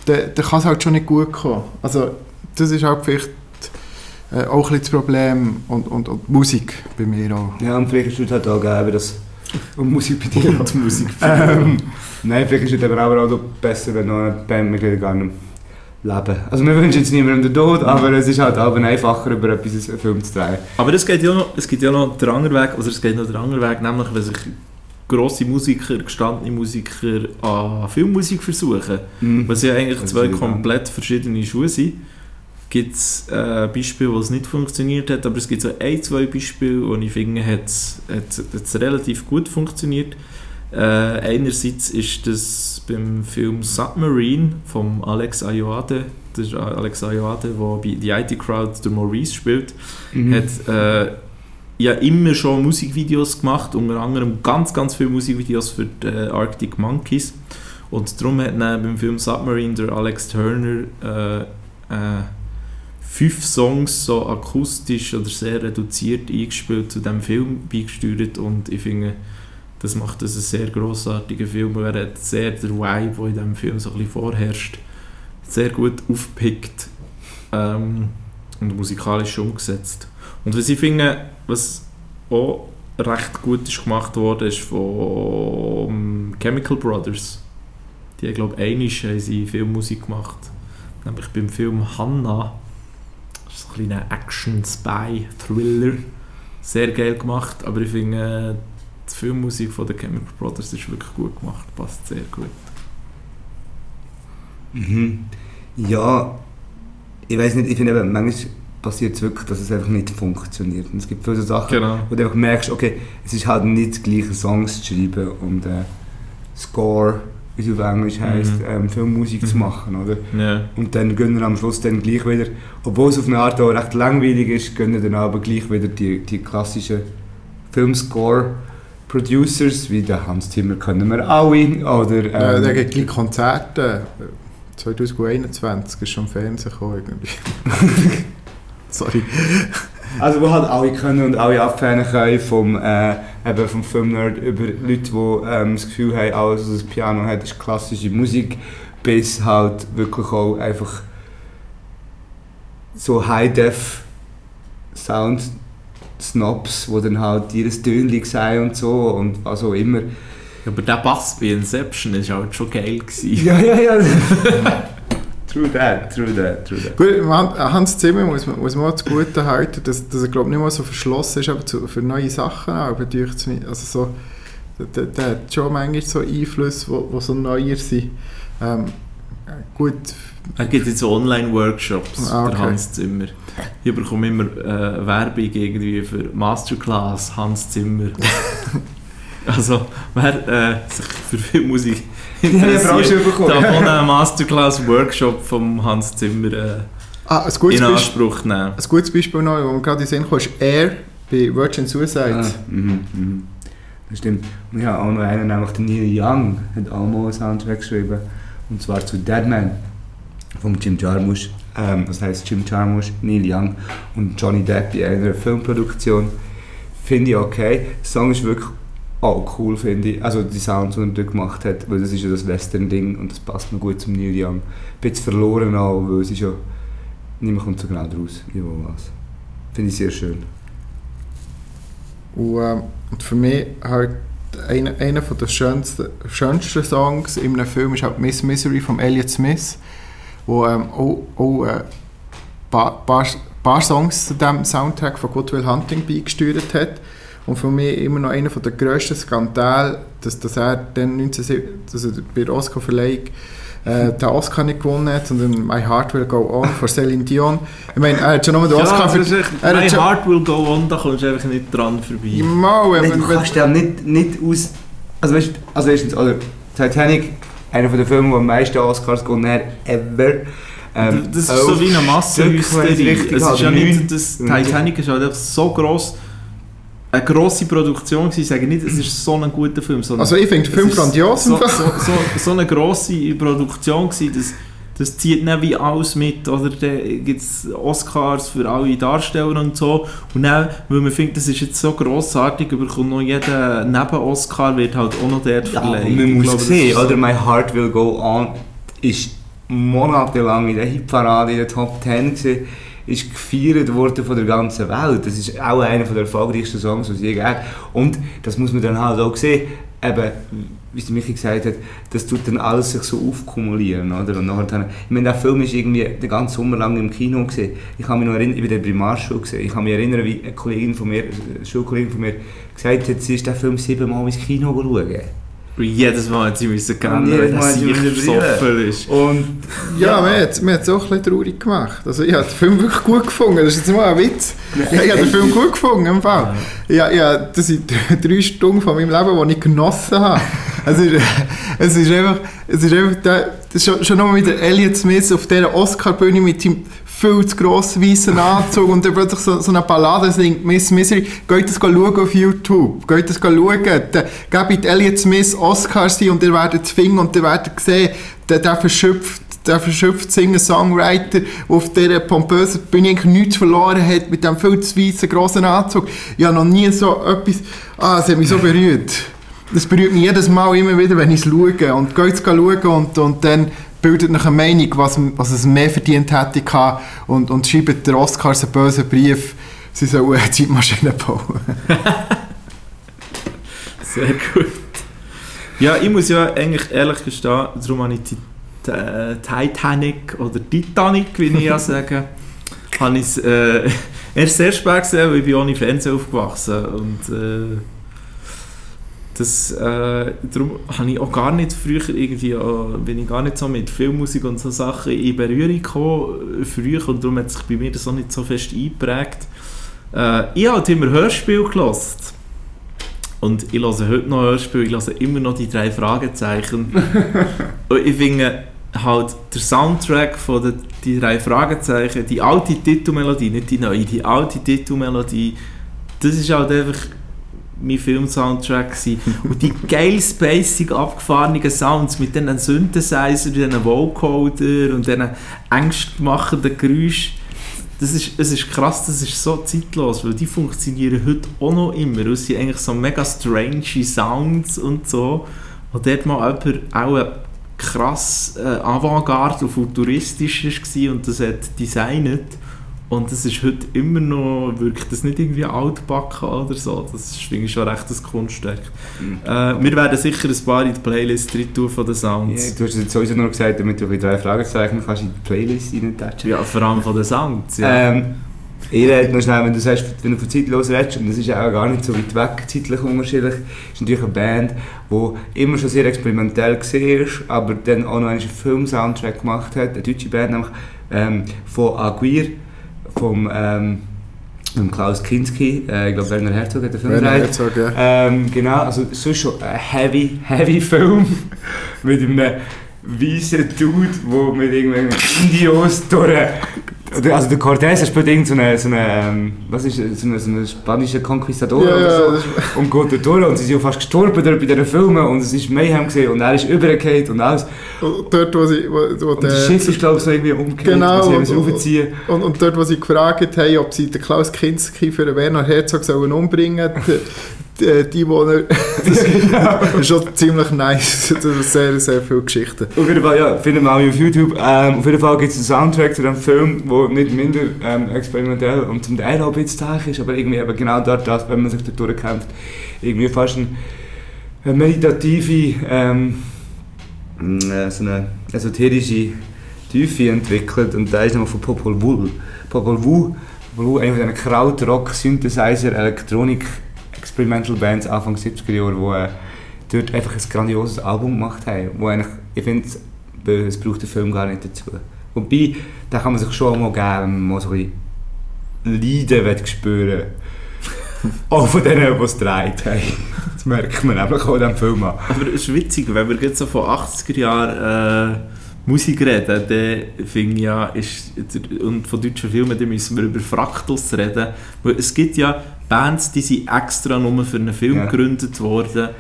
dann, dann kann es halt schon nicht gut kommen. Also das ist halt vielleicht äh, auch ein das Problem und, und, und Musik bei mir auch. Ja, und vielleicht ist es halt auch gegeben, dass... Und Musik bei dir. Und Musik. Ähm, nein, vielleicht ist es aber auch noch besser, wenn noch Bandmitglieder gar nicht leben. Also wir wünschen jetzt niemandem den Tod, aber es ist halt auch einfacher, über etwas einen Film zu drehen. Aber es geht ja noch, es gibt ja noch den anderen Weg, also es geht noch den anderen Weg, nämlich wenn sich grosse Musiker, gestandene Musiker an Filmmusik versuchen, Mhm. was ja eigentlich Das zwei komplett verschiedene Schuhe sind, gibt es äh, Beispiele, wo es nicht funktioniert hat, aber es gibt so ein, zwei Beispiele, wo ich finde, hat es relativ gut funktioniert. Äh, einerseits ist das beim Film Submarine von Alex Ayoade, das ist Alex Ayoade, der bei The IT Crowd der Maurice spielt, Mhm. hat äh, ja immer schon Musikvideos gemacht, unter anderem ganz, ganz viele Musikvideos für die äh, Arctic Monkeys. Und darum hat dann beim Film Submarine der Alex Turner äh, äh, fünf Songs so akustisch oder sehr reduziert eingespielt zu dem Film beigesteuert und ich finde, das macht das einen sehr grossartigen Film. Er hat sehr den Vibe, der in diesem Film so ein bisschen vorherrscht, sehr gut aufgepickt ähm, und musikalisch umgesetzt. Und was ich finde, was auch recht gut ist gemacht worden, ist von Chemical Brothers. Die haben, glaube ich, einisch haben sie Filmmusik gemacht. Nämlich beim Film Hanna. Kleiner Action-Spy-Thriller. Sehr geil gemacht, aber ich finde, äh, die Filmmusik von den Chemical Brothers ist wirklich gut gemacht. Passt sehr gut. Mhm. Ja, ich weiß nicht, ich finde eben, manchmal passiert es wirklich, dass es einfach nicht funktioniert. Und es gibt viele Sachen, Genau. wo du einfach merkst, okay, es ist halt nicht das gleiche Songs zu schreiben und äh, Score, wie es auf Englisch heisst, Mhm. ähm, Filmmusik zu Mhm. machen, oder? Ja. Und dann gehen wir am Schluss dann gleich wieder, obwohl es auf eine Art auch recht langweilig ist, gehen dann aber gleich wieder die, die klassischen Filmscore-Producers, wie der Hans Zimmer kennen wir alle, oder... Äh, Ähm, der gibt gleich Konzerte. Äh, 2021 ist schon im Fernsehen gekommen. Irgendwie. Sorry. Also wo halt alle können und alle abfähnen können vom, äh, eben vom Filmnerd über Leute, die ähm, das Gefühl haben, alles was das Piano hat, ist klassische Musik, bis halt wirklich auch einfach so High-Def Sound Snobs, die dann halt jedes Tönchen sehen und so und was auch immer. Aber der Bass bei Inception war halt schon geil. Gewesen. Ja, ja, ja. true that, true that, true that. Gut, Han- Hans Zimmer muss man, muss man auch zugute halten, dass, dass er glaub, nicht mal so verschlossen ist aber zu, für neue Sachen. Aber mich- also so, der, der hat schon manchmal so Einflüsse, die wo, wo so neuer sind. Ähm, gut, Er gibt jetzt so Online-Workshops, Ah, okay. der Hans Zimmer. Ich bekomme immer äh, Werbung irgendwie für Masterclass Hans Zimmer. also, wer äh, sich für Filmmusik Die haben wir auch schon bekommen. einen Masterclass-Workshop vom Hans Zimmer äh, ah, ein, gutes in Beispiel, Anspruch nehmen. ein gutes Beispiel noch, wo gerade in den Sinn kam, ist Air bei Virgin Suicide. Ah, mhm, mhm. Das stimmt. Und ich habe auch noch einen, nämlich der Neil Young, hat auch mal einen Soundtrack geschrieben. Und zwar zu Deadman von Jim Jarmusch. Ähm, das heisst Jim Jarmusch, Neil Young und Johnny Depp in einer Filmproduktion. Finde ich okay. Der Song ist wirklich auch cool, finde ich. Also die Sounds, die er dort gemacht hat, weil das ist ja das Western-Ding und das passt noch gut zum Neil Young. Ein bisschen verloren auch, weil es ist ja... Niemand kommt so genau draus, wie was. Finde ich sehr schön. Und, ähm, und für mich halt einer, einer der schönsten, schönsten Songs in einem Film ist halt Miss Misery von Elliott Smith, wo ähm, auch, auch äh, paar, paar, paar Songs zu dem Soundtrack von Good Will Hunting beigesteuert hat. Und für mich immer noch einer der grössten Skandale, dass, dass er dann 1970, dass er bei der Oscar-Verleihung äh, den Oscar nicht gewonnen hat, sondern My Heart Will Go On von Celine Dion. Ich meine, er hat schon nochmal den Oscar das ist echt, er My schon- Heart Will Go On, da kommst du einfach nicht dran vorbei. Mal, Nein, wenn, du wenn, kannst ja nicht, nicht aus... Also weißt also erstens, oder Titanic, einer von den Filmen, die am meisten Oscars gewonnen hat, ever. Ähm, das ist so wie eine Massenhysterie. Es ist ja neun. nicht, das Titanic ist halt einfach so gross, eine grosse Produktion gewesen. Ich sage nicht, es ist so ein guter Film, sondern also ich finde den Film grandios. So, so, so, so eine grosse Produktion gewesen, das, das zieht nicht wie alles mit, oder da gibt es Oscars für alle Darsteller und so und dann, weil man findet, das ist jetzt so grossartig, bekommt noch jeder Neben-Oscar wird halt auch noch dort Ja, verleiht. man muss glaube, sehen, oder? My Heart Will Go On ist monatelang in der Hitparade in der Top 10 gewesen, ist gefeiert worden von der ganzen Welt. Das ist auch einer der erfolgreichsten Songs, die es je gab. Und das muss man dann halt auch sehen, eben, wie es Michi gesagt hat, das tut dann alles sich so aufkumulieren, oder? Und dann, ich meine, der Film ist irgendwie den ganzen Sommer lang im Kino gesehen. Ich kann mich noch erinnern, ich war der Primarschule gesehen. Ich kann mich erinnern, wie eine Kollegin von mir, eine Schulkollegin von mir, gesagt hat, sie ist den Film siebenmal ins Kino schauen. Jedes Mal hat sie müssen Und kennen, hat sie versoffen ist. Und Ja, mir hat hat's auch ein bisschen traurig gemacht. Also ich habe den Film wirklich gut gefunden. Das ist jetzt mal ein Witz. Ich habe den Film gut gefunden, im Fall. Ja, ja, das sind drei Stunden von meinem Leben, die ich genossen habe. Es ist, es ist einfach, es ist einfach der, das ist schon, schon nochmal wieder Elliot Smith auf dieser Oscar-Bühne mit seinem viel zu grossen weißen Anzug und dann plötzlich so, so eine Ballade singt, Miss Misery. Geht das schauen auf YouTube. Geht das schauen. Gebt Elliot Smith Oscars ein und ihr werdet es finden und ihr werdet sehen, der, der verschöpft der verschöpfte Singer-Songwriter, der auf dieser pompösen Bühne eigentlich nichts verloren hat, mit dem viel zu weißen, grossen Anzug. Ich habe noch nie so etwas... Ah, es hat mich so berührt. Das berührt mich jedes Mal immer wieder, wenn ich es schaue. Und gehe jetzt schauen und, und dann bildet nach eine Meinung, was, was es mehr verdient hätte und, und schreibt der Oscars einen bösen Brief, sie sollen eine Zeitmaschine bauen. Sehr gut. Ja, ich muss ja eigentlich ehrlich gestehen, darum habe ich die äh, Titanic oder Titanic, wie ich ja sage, habe ich es äh, erst sehr spät gesehen, weil ich bin ohne Fernsehen aufgewachsen und äh, das, äh, darum habe ich auch gar nicht früher irgendwie, äh, bin ich gar nicht so mit Filmmusik und so Sachen in Berührung gekommen, äh, früher, und darum hat sich bei mir das auch nicht so fest eingeprägt. Äh, ich habe halt immer Hörspiel gehört. Und ich höre heute noch Hörspiel, ich höre immer noch die drei Fragezeichen. und ich finde halt der Soundtrack von den die drei Fragezeichen, die alte Titelmelodie, nicht die neue, die alte Titelmelodie, das ist halt einfach mein Film-Soundtrack gewesen. Und die geil spacig abgefahrenen Sounds mit diesen Synthesizer, diesen Vocoder und diesen angstmachenden Geräuschen, das ist, es ist krass, das ist so zeitlos, weil die funktionieren heute auch noch immer. Es sind eigentlich so mega strange Sounds und so. Und dort mal jemand auch krass äh, Avantgarde und futuristisch war und das hat designet. Und das ist heute immer noch, wirkt das nicht irgendwie altbacken oder so. Das finde ich schon recht ein Kunstwerk. Mhm. Äh, wir werden sicher ein paar in die Playlist drin tun von den Sounds. du hast jetzt sowieso nur gesagt, damit du drei Fragezeichen kannst in die Playlist reintatschen. Ja, vor allem von den Sounds. Ja. Ähm, ich rede noch schnell, wenn du sagst, wenn du von zeitlos redest, und das ist ja auch gar nicht so weit weg, zeitlich unterschiedlich, ist natürlich eine Band, die immer schon sehr experimentell war, aber dann auch noch einen Film-Soundtrack gemacht hat, eine deutsche Band, nämlich ähm, von Aguirre, vom ähm, Klaus Kinski, äh, ich glaube Werner Herzog hat den Film gedreht. Herzog, ja. Ähm, genau, also sonst schon ein heavy, heavy Film mit einem weißen Dude, der mit irgendwelchen Indios durch... oder- Also der Cortés spielt irgend so eine, so eine, ähm, was ist so eine, so eine spanische Conquistador Ja, oder so. Und geht dort durch und sie sind ja fast gestorben dort bei diesen Filmen und es ist Mayhem gesehen und er ist übergekehrt und alles. Und dort, wo sie... Wo, wo Und das Schiff ist glaube ich so irgendwie umgekehrt Genau, und sie raufziehen. Und, und dort, wo sie gefragt haben, ob sie den Klaus Kinski für den Werner Herzog sollen umbringen sollen, die, die, die das, das ist schon ziemlich nice. Das ist sehr, sehr viele Geschichten. Auf jeden Fall, ja, finden wir auch auf YouTube. Ähm, auf jeden Fall gibt es einen Soundtrack zu dem Film, der nicht minder ähm, experimentell und zum Teil auch ein bisschen zäh ist, aber irgendwie eben genau dort, das, wenn man sich dort durchkämpft, irgendwie fast eine, eine meditative, ähm, äh, so eine esoterische Tiefe entwickelt und da ist nochmal von Popol Vuh. Popol Vuh, Popol Vuh, eine von diesen Krautrock, Synthesizer, Elektronik, Experimental Bands Anfang 70er Jahre, die äh, dort einfach ein grandioses Album gemacht haben, wo eigentlich, ich finde, es braucht den Film gar nicht dazu. Wobei, da kann man sich schon mal geben, wenn man mal so ein bisschen Leiden spüren Auch von denen, die es gedreht haben. Das merkt man nämlich auch in diesem Film an. Aber es ist witzig, wenn wir jetzt so von 80er Jahren äh, Musik reden, dann finde ich ja, ist, und von deutschen Filmen, dann müssen wir über Fractals reden. Weil es gibt ja Bands, die sind extra nur für einen Film Ja. gegründet worden.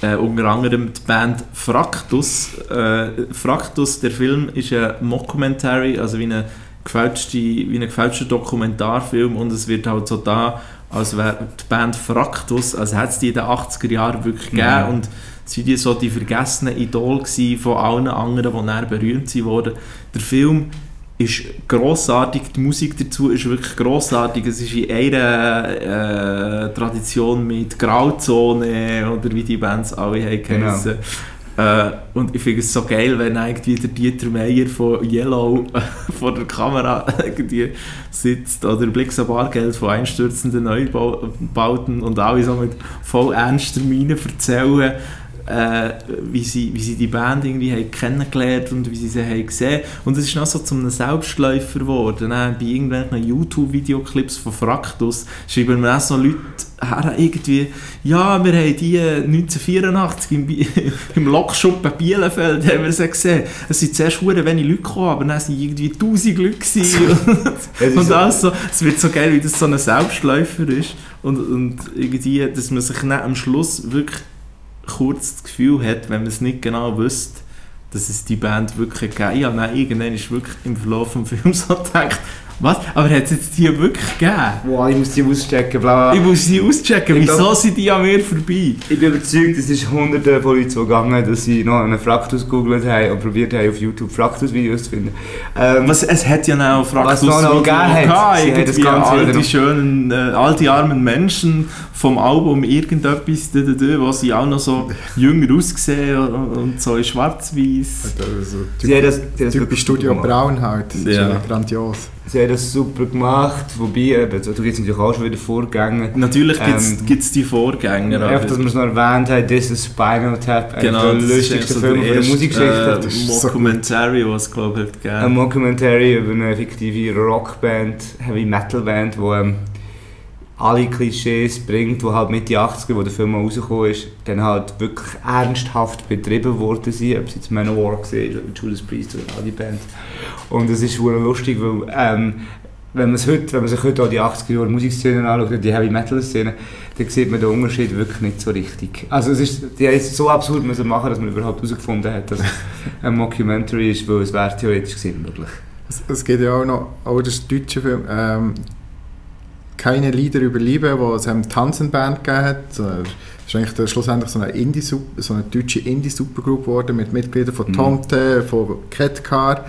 Äh, unter anderem die Band Fractus. Äh, Fractus, der Film, ist ein Mockumentary, also wie eine gefälschte, wie ein gefälschter Dokumentarfilm und es wird halt so da, als wäre die Band Fractus, als hätte es die in den 80er Jahren wirklich gegeben Mhm. und sie die so die vergessenen Idole von allen anderen, die dann berühmt sind worden. Der Film ist grossartig, die Musik dazu ist wirklich grossartig. Es ist in einer äh, Tradition mit Grauzone oder wie die Bands alle haben Genau. Äh, und ich finde es so geil, wenn irgendwie der Dieter Meier von Yellow vor der Kamera irgendwie sitzt oder am Bargeld von einstürzenden Neubauten und alle so mit voll ernster Miene erzählen, äh, wie, sie, wie sie die Band irgendwie haben kennengelernt und wie sie sie haben gesehen. Und es ist noch so zu einem Selbstläufer geworden. Äh, bei irgendwelchen YouTube-Videoclips von Fraktus schreiben mir auch so Leute her, irgendwie, ja, wir haben die 1984 im, Bi- im Lokschuppen Bielefeld haben wir sie gesehen. Es sind zuerst verdammt wenig Leute gekommen, aber dann sind irgendwie 1000 Leute und so- alles so, es wird so geil, wie das so ein Selbstläufer ist. Und, und irgendwie, dass man sich am Schluss wirklich kurz das Gefühl hat, wenn man es nicht genau wüsste, dass es die Band wirklich gegeben Ja, nein, irgendwann ist wirklich im Verlauf des Films so gedacht, was? Aber hat es jetzt die wirklich gegeben? Wow, ich muss die auschecken, bla Ich muss sie auschecken, Ich wieso glaub- sind die an mir vorbei? Ich bin überzeugt, es ist hunderten von Leuten so gegangen, dass sie noch einen Fraktus gegoogelt haben und probiert haben, auf YouTube Fraktus-Videos zu finden. Ähm, Was, es hat ja auch Fraktus Was noch noch gegeben hat. Sie Ganze all die noch- schönen, äh, all die armen Menschen vom Album irgendetwas, dü- dü- dü, wo sie auch noch so jünger aussehen und, und so in schwarz-weiß. Also, sie sie Typisch wirklich Studio. Brown halt, das ist Ja. ja grandios. Sie haben das super gemacht, wobei, eben, da gibt es natürlich auch schon wieder Vorgänge. Natürlich Ähm, gibt es die Vorgänger. Einfach, dass wir es noch erwähnt haben, das ist Spinal Tap, genau, der lustigsten so Filme der erste, Musikgeschichte. Das Äh, ist so Mockumentary, was es glaube ich gegeben. Ein Mockumentary über eine fiktive Rockband, Heavy Metal Band, die ähm, alle Klischees bringt, die halt Mitte 80er, wo der Film mal rausgekommen ist, dann halt wirklich ernsthaft betrieben worden sind, ob es jetzt Manowar war oder Judas Priest oder all die Bands. Und es ist schon lustig, weil ähm, wenn, heute, wenn man sich heute auch die 80er Jahre Musikszenen anschaut, die Heavy Metal Szene, dann sieht man den Unterschied wirklich nicht so richtig. Also es ist, die ist so absurd müssen machen, dass man überhaupt herausgefunden hat, dass es ein Mockumentary ist, weil es wäre theoretisch gesehen möglich. Es, es gibt ja auch noch, auch das deutsche Film, ähm, «Keine Lieder über Liebe», wo es eine Tanzenband gegeben hat. So, Das ist eigentlich schlussendlich so eine, Indie so eine deutsche Indie-Supergroup geworden mit Mitgliedern von Mhm. Tomte, von Catcar,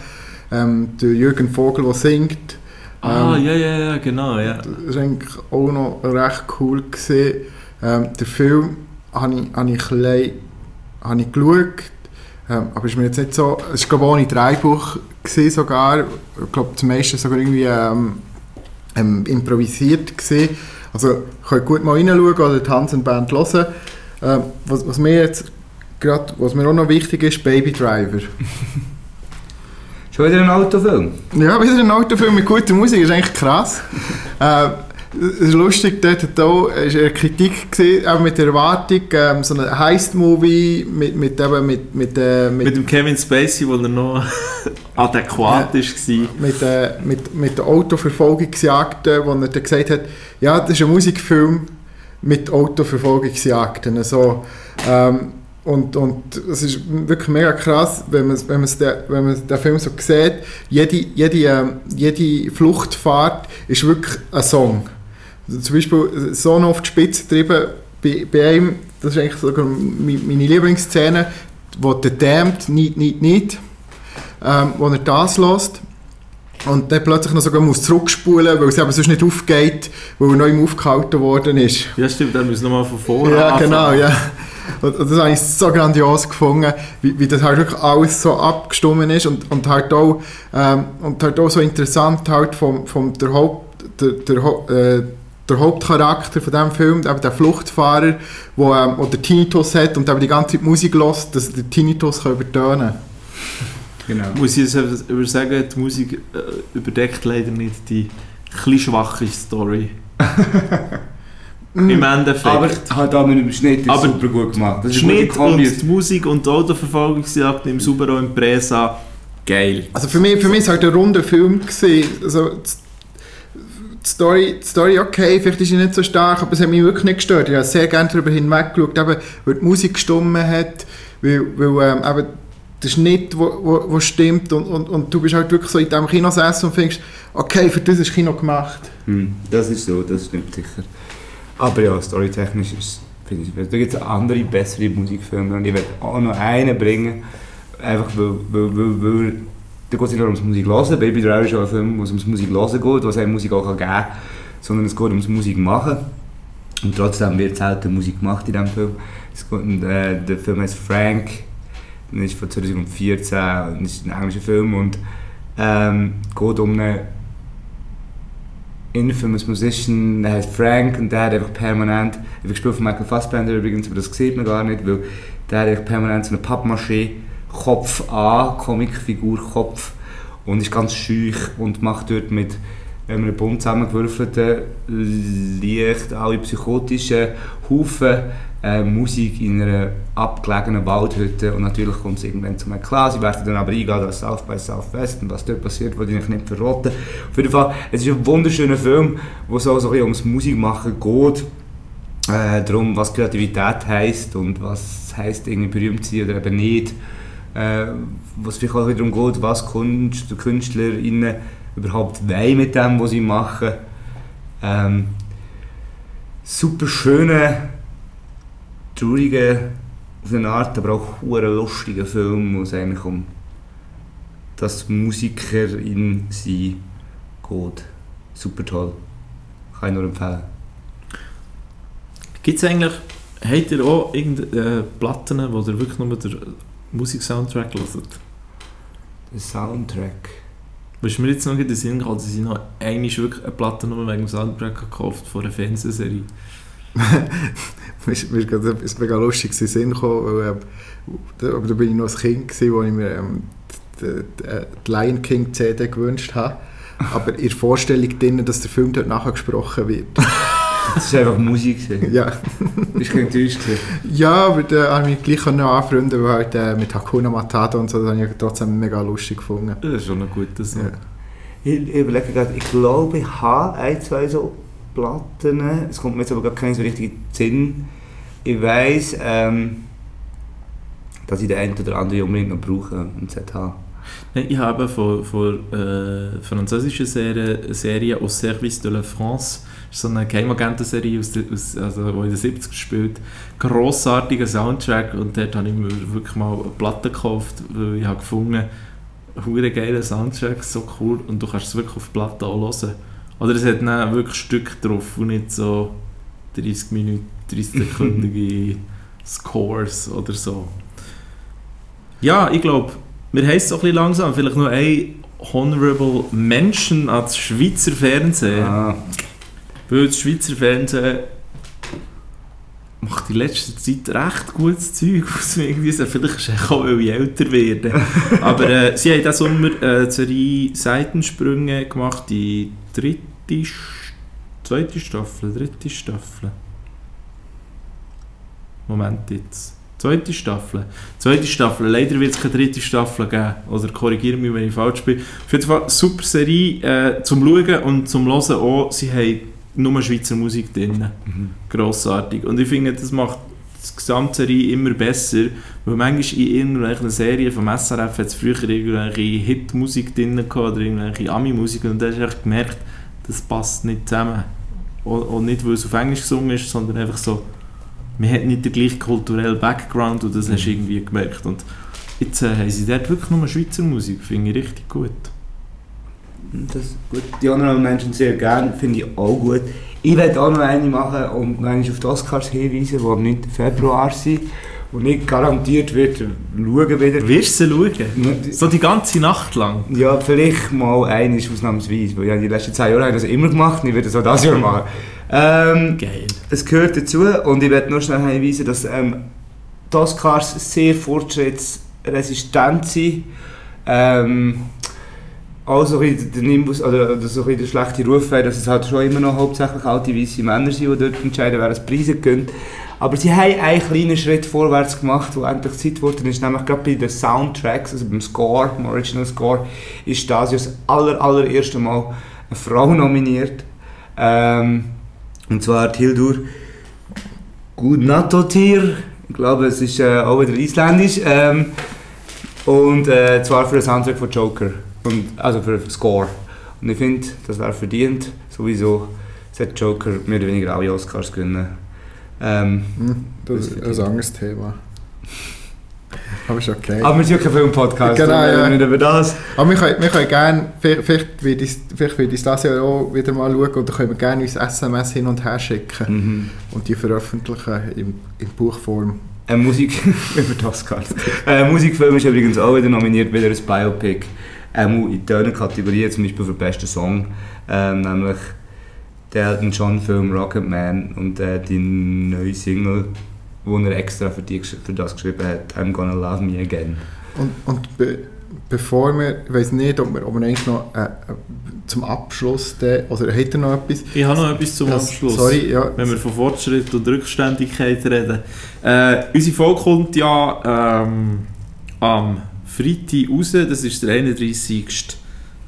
ähm, der Jürgen Vogel, der singt. ah, Ähm, ja, ja, ja, genau, ja. Das war eigentlich auch noch recht cool. Gewesen. Ähm, den Film habe ich, habe ich, klein, habe ich geschaut, ähm, aber ist mir jetzt nicht so... Es war glaube ich ohne Drehbuch sogar. Ich glaube, das meiste sogar irgendwie ähm, ähm, improvisiert gewesen. Also könnt gut mal reinschauen oder die Hansen-Band hören. Ähm, was, was mir jetzt gerade, was mir auch noch wichtig ist, Baby Driver. Schon wieder ein Autofilm? Ja, wieder ein Autofilm mit guter Musik, ist eigentlich krass. äh, es ist lustig, dort ist eine Kritik gewesen, auch mit der Erwartung, ähm, so ein Heist-Movie mit, mit, eben, mit, mit, äh, Mit mit, dem Kevin Spacey, wo er noch adäquat Ja. war. mit, äh, mit, mit der Autoverfolgungsjagden, wo er dann gesagt hat, ja, das ist ein Musikfilm mit Autoverfolgungsjagden. So, ähm, und, und es ist wirklich mega krass, wenn man, wenn man's den, wenn man den Film so sieht. Jede, jede, ähm, jede Fluchtfahrt ist wirklich ein Song. Also zum Beispiel so noch auf die Spitze getrieben bei, bei einem, das ist eigentlich sogar meine Lieblingsszene, wo der Damned nicht, nicht, nicht, ähm, wo er das lässt und dann plötzlich noch sogar muss zurückspulen, weil es eben sonst nicht aufgeht, weil er noch ihm aufgehalten worden ist. Ja, stimmt, dann müssen wir nochmal von vorne Ja, anfangen. genau, ja. Und, und das habe ich so grandios gefunden, wie, wie das halt wirklich alles so abgestimmt ist und, und, halt auch, ähm, und halt auch so interessant halt vom, vom der, Haupt, der, der, äh, der Hauptcharakter von diesem Film, eben der Fluchtfahrer, wo, ähm, der Tinnitus hat und eben die ganze Zeit Musik hört, dass der Tinnitus kann übertönen kann. Genau. Muss ich jetzt aber sagen, die Musik äh, überdeckt leider nicht die ein schwache Story. Im Endeffekt. Aber halt auch mit dem Schnitt ist Aber super gut gemacht. Das ist Schnitt und die Musik und die Autoverfolgungsjagd im Subaru Impresa, geil. Also für mich, für mich war es halt ein runder Film. Gewesen. Also, die, Story, die Story, okay, vielleicht ist sie nicht so stark, aber es hat mich wirklich nicht gestört. Ich habe sehr gerne darüber hinweggeschaut, eben, weil die Musik gestimmt hat, weil, weil ähm, eben der Schnitt, wo, wo, stimmt und, und, und du bist halt wirklich so in diesem Kinosessel und denkst, okay, für das ist Kino gemacht. Hm, das ist so, das stimmt sicher. Aber ja, storytechnisch ist finde ich, da gibt es andere, bessere Musikfilme und ich werde auch noch einen bringen, einfach weil, weil, weil, weil da geht es nicht nur ums Musik hören, Baby Driver ist auch ein Film, wo es ums Musik hören geht, was einem Musik auch geben kann, sondern es geht ums Musik machen und trotzdem wird selten Musik gemacht in diesem Film. Es geht, und, äh, der Film heißt Frank, und ist von 2014 und ist ein englischer Film und ähm, geht um einen infamous Musician, der heißt Frank und der hat einfach permanent, ich gespielt von Michael Fassbender übrigens, aber das sieht man gar nicht, weil der hat einfach permanent so eine Pappmaché Kopf an, Comicfigur Kopf und ist ganz schüch und macht dort mit einem bunt zusammengewürfelten, leicht alle psychotischen Haufen äh, Musik in einer abgelegenen Waldhütte und natürlich kommt es irgendwann zu einem klar, sie werden dann aber eingehen als South by Southwest und was dort passiert, wollte ich nicht verraten. Auf jeden Fall, es ist ein wunderschöner Film, wo auch so ein bisschen ums Musikmachen geht, äh, darum, was Kreativität heisst und was heisst irgendwie berühmt sein oder eben nicht. äh, was vielleicht auch darum geht, was Kunst, KünstlerInnen überhaupt wollen mit dem, was sie machen. Ähm, super schöne, traurige, auf eine Art, aber auch hure lustige Film, wo es eigentlich um das Musikerin sein geht. Super toll. Kann ich nur empfehlen. Gibt es eigentlich, habt ihr auch irgendeine Platten, wo ihr wirklich nur den Musiksoundtrack hört? Der Soundtrack. Was mir jetzt noch in den Sinn gekommen, dass ich noch einmal wirklich eine Platte nur wegen dem Soundtrack gekauft von einer Fernsehserie. Mir ist, mir ist gerade etwas mega lustig in den Sinn gekommen, weil, da, aber da bin ich noch ein Kind gewesen, wo ich mir ähm, die, die, die Lion King CD gewünscht habe. Aber in der Vorstellung drin, dass der Film dort nachher gesprochen wird. Das war einfach Musik. Ja, Bist du enttäuscht? ja aber da habe ich mich gleich noch anfreunden, weil halt, äh, mit Hakuna Matata und so, das habe ich trotzdem mega lustig gefunden. Das ist schon ein guter Song. Ja. Ich, ich überlege gerade, ich glaube, ich habe ein, zwei so Platten. Es kommt mir jetzt aber gar kein so richtig in den Sinn. Ich weiss, ähm, dass ich den einen oder anderen unbedingt noch brauche im ZH. Nein, Ich habe von, von äh, französischen Serie, Serie Au Service de la France, ist so eine Geheimagentenserie, aus aus, also, die in den 70 spielt, grossartiger Soundtrack und dort habe ich mir wirklich mal eine Platte gekauft, weil ich habe gefunden, hure geiler Soundtrack, so cool und du kannst es wirklich auf Platte auch hören. Oder es hat dann wirklich Stück drauf und nicht so 30 Minuten, 30 sekündige Scores oder so. Ja, ich glaube, wir haben es so ein bisschen langsam. Vielleicht noch ein Honorable Mention ans Schweizer Fernsehen. Ah, Weil das Schweizer Fernsehen macht in letzter Zeit recht gutes Zeug aus irgendwie. so. Vielleicht ist es auch, weil ich älter werde. Aber äh, sie haben diesen Sommer äh, Serie Seitensprünge gemacht, die dritte, zweite Staffel, dritte Staffel. Moment jetzt. Zweite Staffel. Zweite Staffel. Leider wird es keine dritte Staffel geben. Oder korrigiere mich, wenn ich falsch bin. Auf jeden Fall super Serie äh, zum Schauen und zum Hören auch. Sie haben nur Schweizer Musik drin. Grossartig. Und ich finde, das macht die gesamte Serie immer besser. Weil manchmal in irgendwelchen Serien vom SRF hat es früher irgendwelche Hitmusik drin gehabt oder irgendwelche Ami-Musik und da hast du echt gemerkt, das passt nicht zusammen. Und, und nicht, weil es auf Englisch gesungen ist, sondern einfach so, man hat nicht den gleichen kulturellen Background und das hast du irgendwie gemerkt. Und jetzt äh, haben sie dort wirklich nur Schweizer Musik, finde ich richtig gut. Das gut. Die anderen Menschen sehr gerne, finde ich auch gut. Ich werde auch noch eine machen und einmal auf die Oscars hinweisen, die am 9. Februar sind. Und nicht garantiert wird schauen wieder. Wirst du sie schauen? So die ganze Nacht lang? Ja, vielleicht mal eines ausnahmsweise, weil ja, die letzten zwei Jahre habe ich das immer gemacht und ich werde das auch dieses Jahr machen. Ähm, Geil. es gehört dazu und ich werde nur schnell hinweisen, dass ähm, die Oscars sehr fortschrittsresistent sind. Ähm, auch so der Nimbus, oder, oder so ein bisschen der schlechte Ruf wäre, dass es halt schon immer noch hauptsächlich alte weiße Männer sind, die dort entscheiden, wer das Preise gönnt. Aber sie haben einen kleinen Schritt vorwärts gemacht, wo endlich Zeit geworden ist, nämlich gerade bei den Soundtracks, also beim Score, beim Original Score, ist das das aller, allererste Mal eine Frau nominiert. Ähm, und zwar Hildur Gudnadottir. Ich glaube, es ist äh, auch wieder isländisch. Ähm, und äh, zwar für den Soundtrack von Joker. Und, also für Score. Und ich finde, das wäre verdient. Sowieso sollte Joker mehr oder weniger alle Oscars gewinnen. Ähm, Hm, das ist ein anderes Thema. Aber ist okay. aber wir sind ja kein Film-Podcast. Genau, wir ja. nicht über das. Aber wir können, wir können gerne, vielleicht, werde ich vielleicht werde ich das Jahr auch wieder mal schauen oder können wir gerne uns SMS hin und her schicken Mhm. und die veröffentlichen in, in Buchform. Äh, Musik über die Oscars. Äh, Musikfilm ist übrigens auch wieder nominiert, wieder ein Biopic. Ähm, in dieser Kategorie, zum Beispiel für den besten Song, ähm, nämlich der Elton John Film Rocketman und äh, die neue Single, die er extra für, die, für das geschrieben hat, I'm Gonna Love Me Again. Und, und be, bevor wir, ich weiß nicht, ob wir, ob wir eigentlich noch äh, äh, zum Abschluss, de, oder hat er noch etwas? Ich habe noch etwas zum Das- Abschluss. Sorry, ja. Wenn wir von Fortschritt und Rückständigkeit reden. Äh, unsere Folge kommt ja ähm, am Freitag raus, das ist der 31.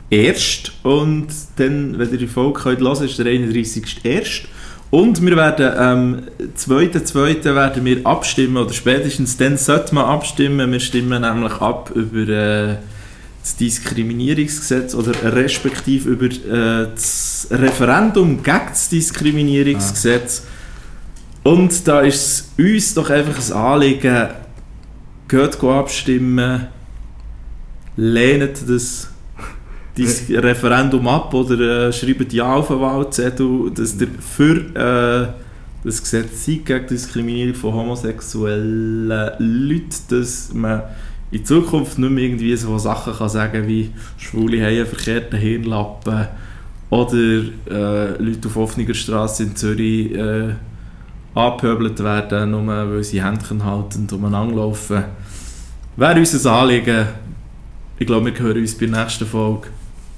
Erst und dann, wenn ihr die Folge könnt hören, ist der 31. Erst Und wir werden am 2.2. werden wir abstimmen, oder spätestens dann sollte man abstimmen. Wir stimmen nämlich ab über äh, das Diskriminierungsgesetz oder respektive über äh, das Referendum gegen das Diskriminierungsgesetz. Und da ist es uns doch einfach ein Anliegen, geht abstimmen, lehnt das Dis Referendum ab oder äh, schreibt ja auf den Wahlzettel, dass ihr für äh, das Gesetz seid gegen Diskriminierung von homosexuellen Leuten, dass man in Zukunft nicht mehr irgendwie so Sachen kann sagen wie Schwule haben einen verkehrten Hirnlappen oder äh, Leute auf offener Straße in Zürich äh, angepöbelt werden, nur weil sie Händchen halten und umeinander laufen. Wäre uns ein Anliegen. Ich glaube, wir hören uns bei der nächsten Folge.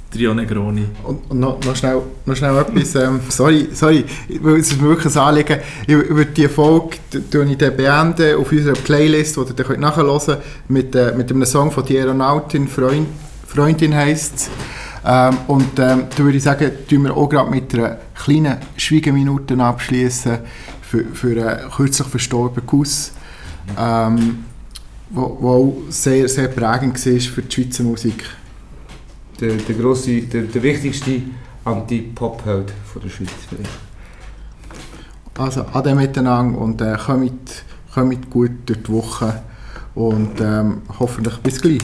Trio Negroni. Und, und noch, noch, schnell, noch schnell etwas, ähm, sorry, sorry, es ist mir wirklich ein Anliegen, über, über die Folge tue ich dann beenden auf unserer Playlist, die ihr dann nachhören könnt, mit, äh, mit einem Song von die Aeronautin, Freund, Freundin heisst es. Ähm, und ähm, da würde ich sagen, tun wir auch gerade mit einer kleinen Schweigeminute abschließen für, für einen kürzlich verstorbenen Kuss, ähm, wo, wo auch sehr, sehr prägend war für die Schweizer Musik. Der, der, grosse, der, der wichtigste Anti-Pop-Held der Schweiz vielleicht. Also ade miteinander und äh, kommt, kommt gut durch die Woche und ähm, hoffentlich bis gleich.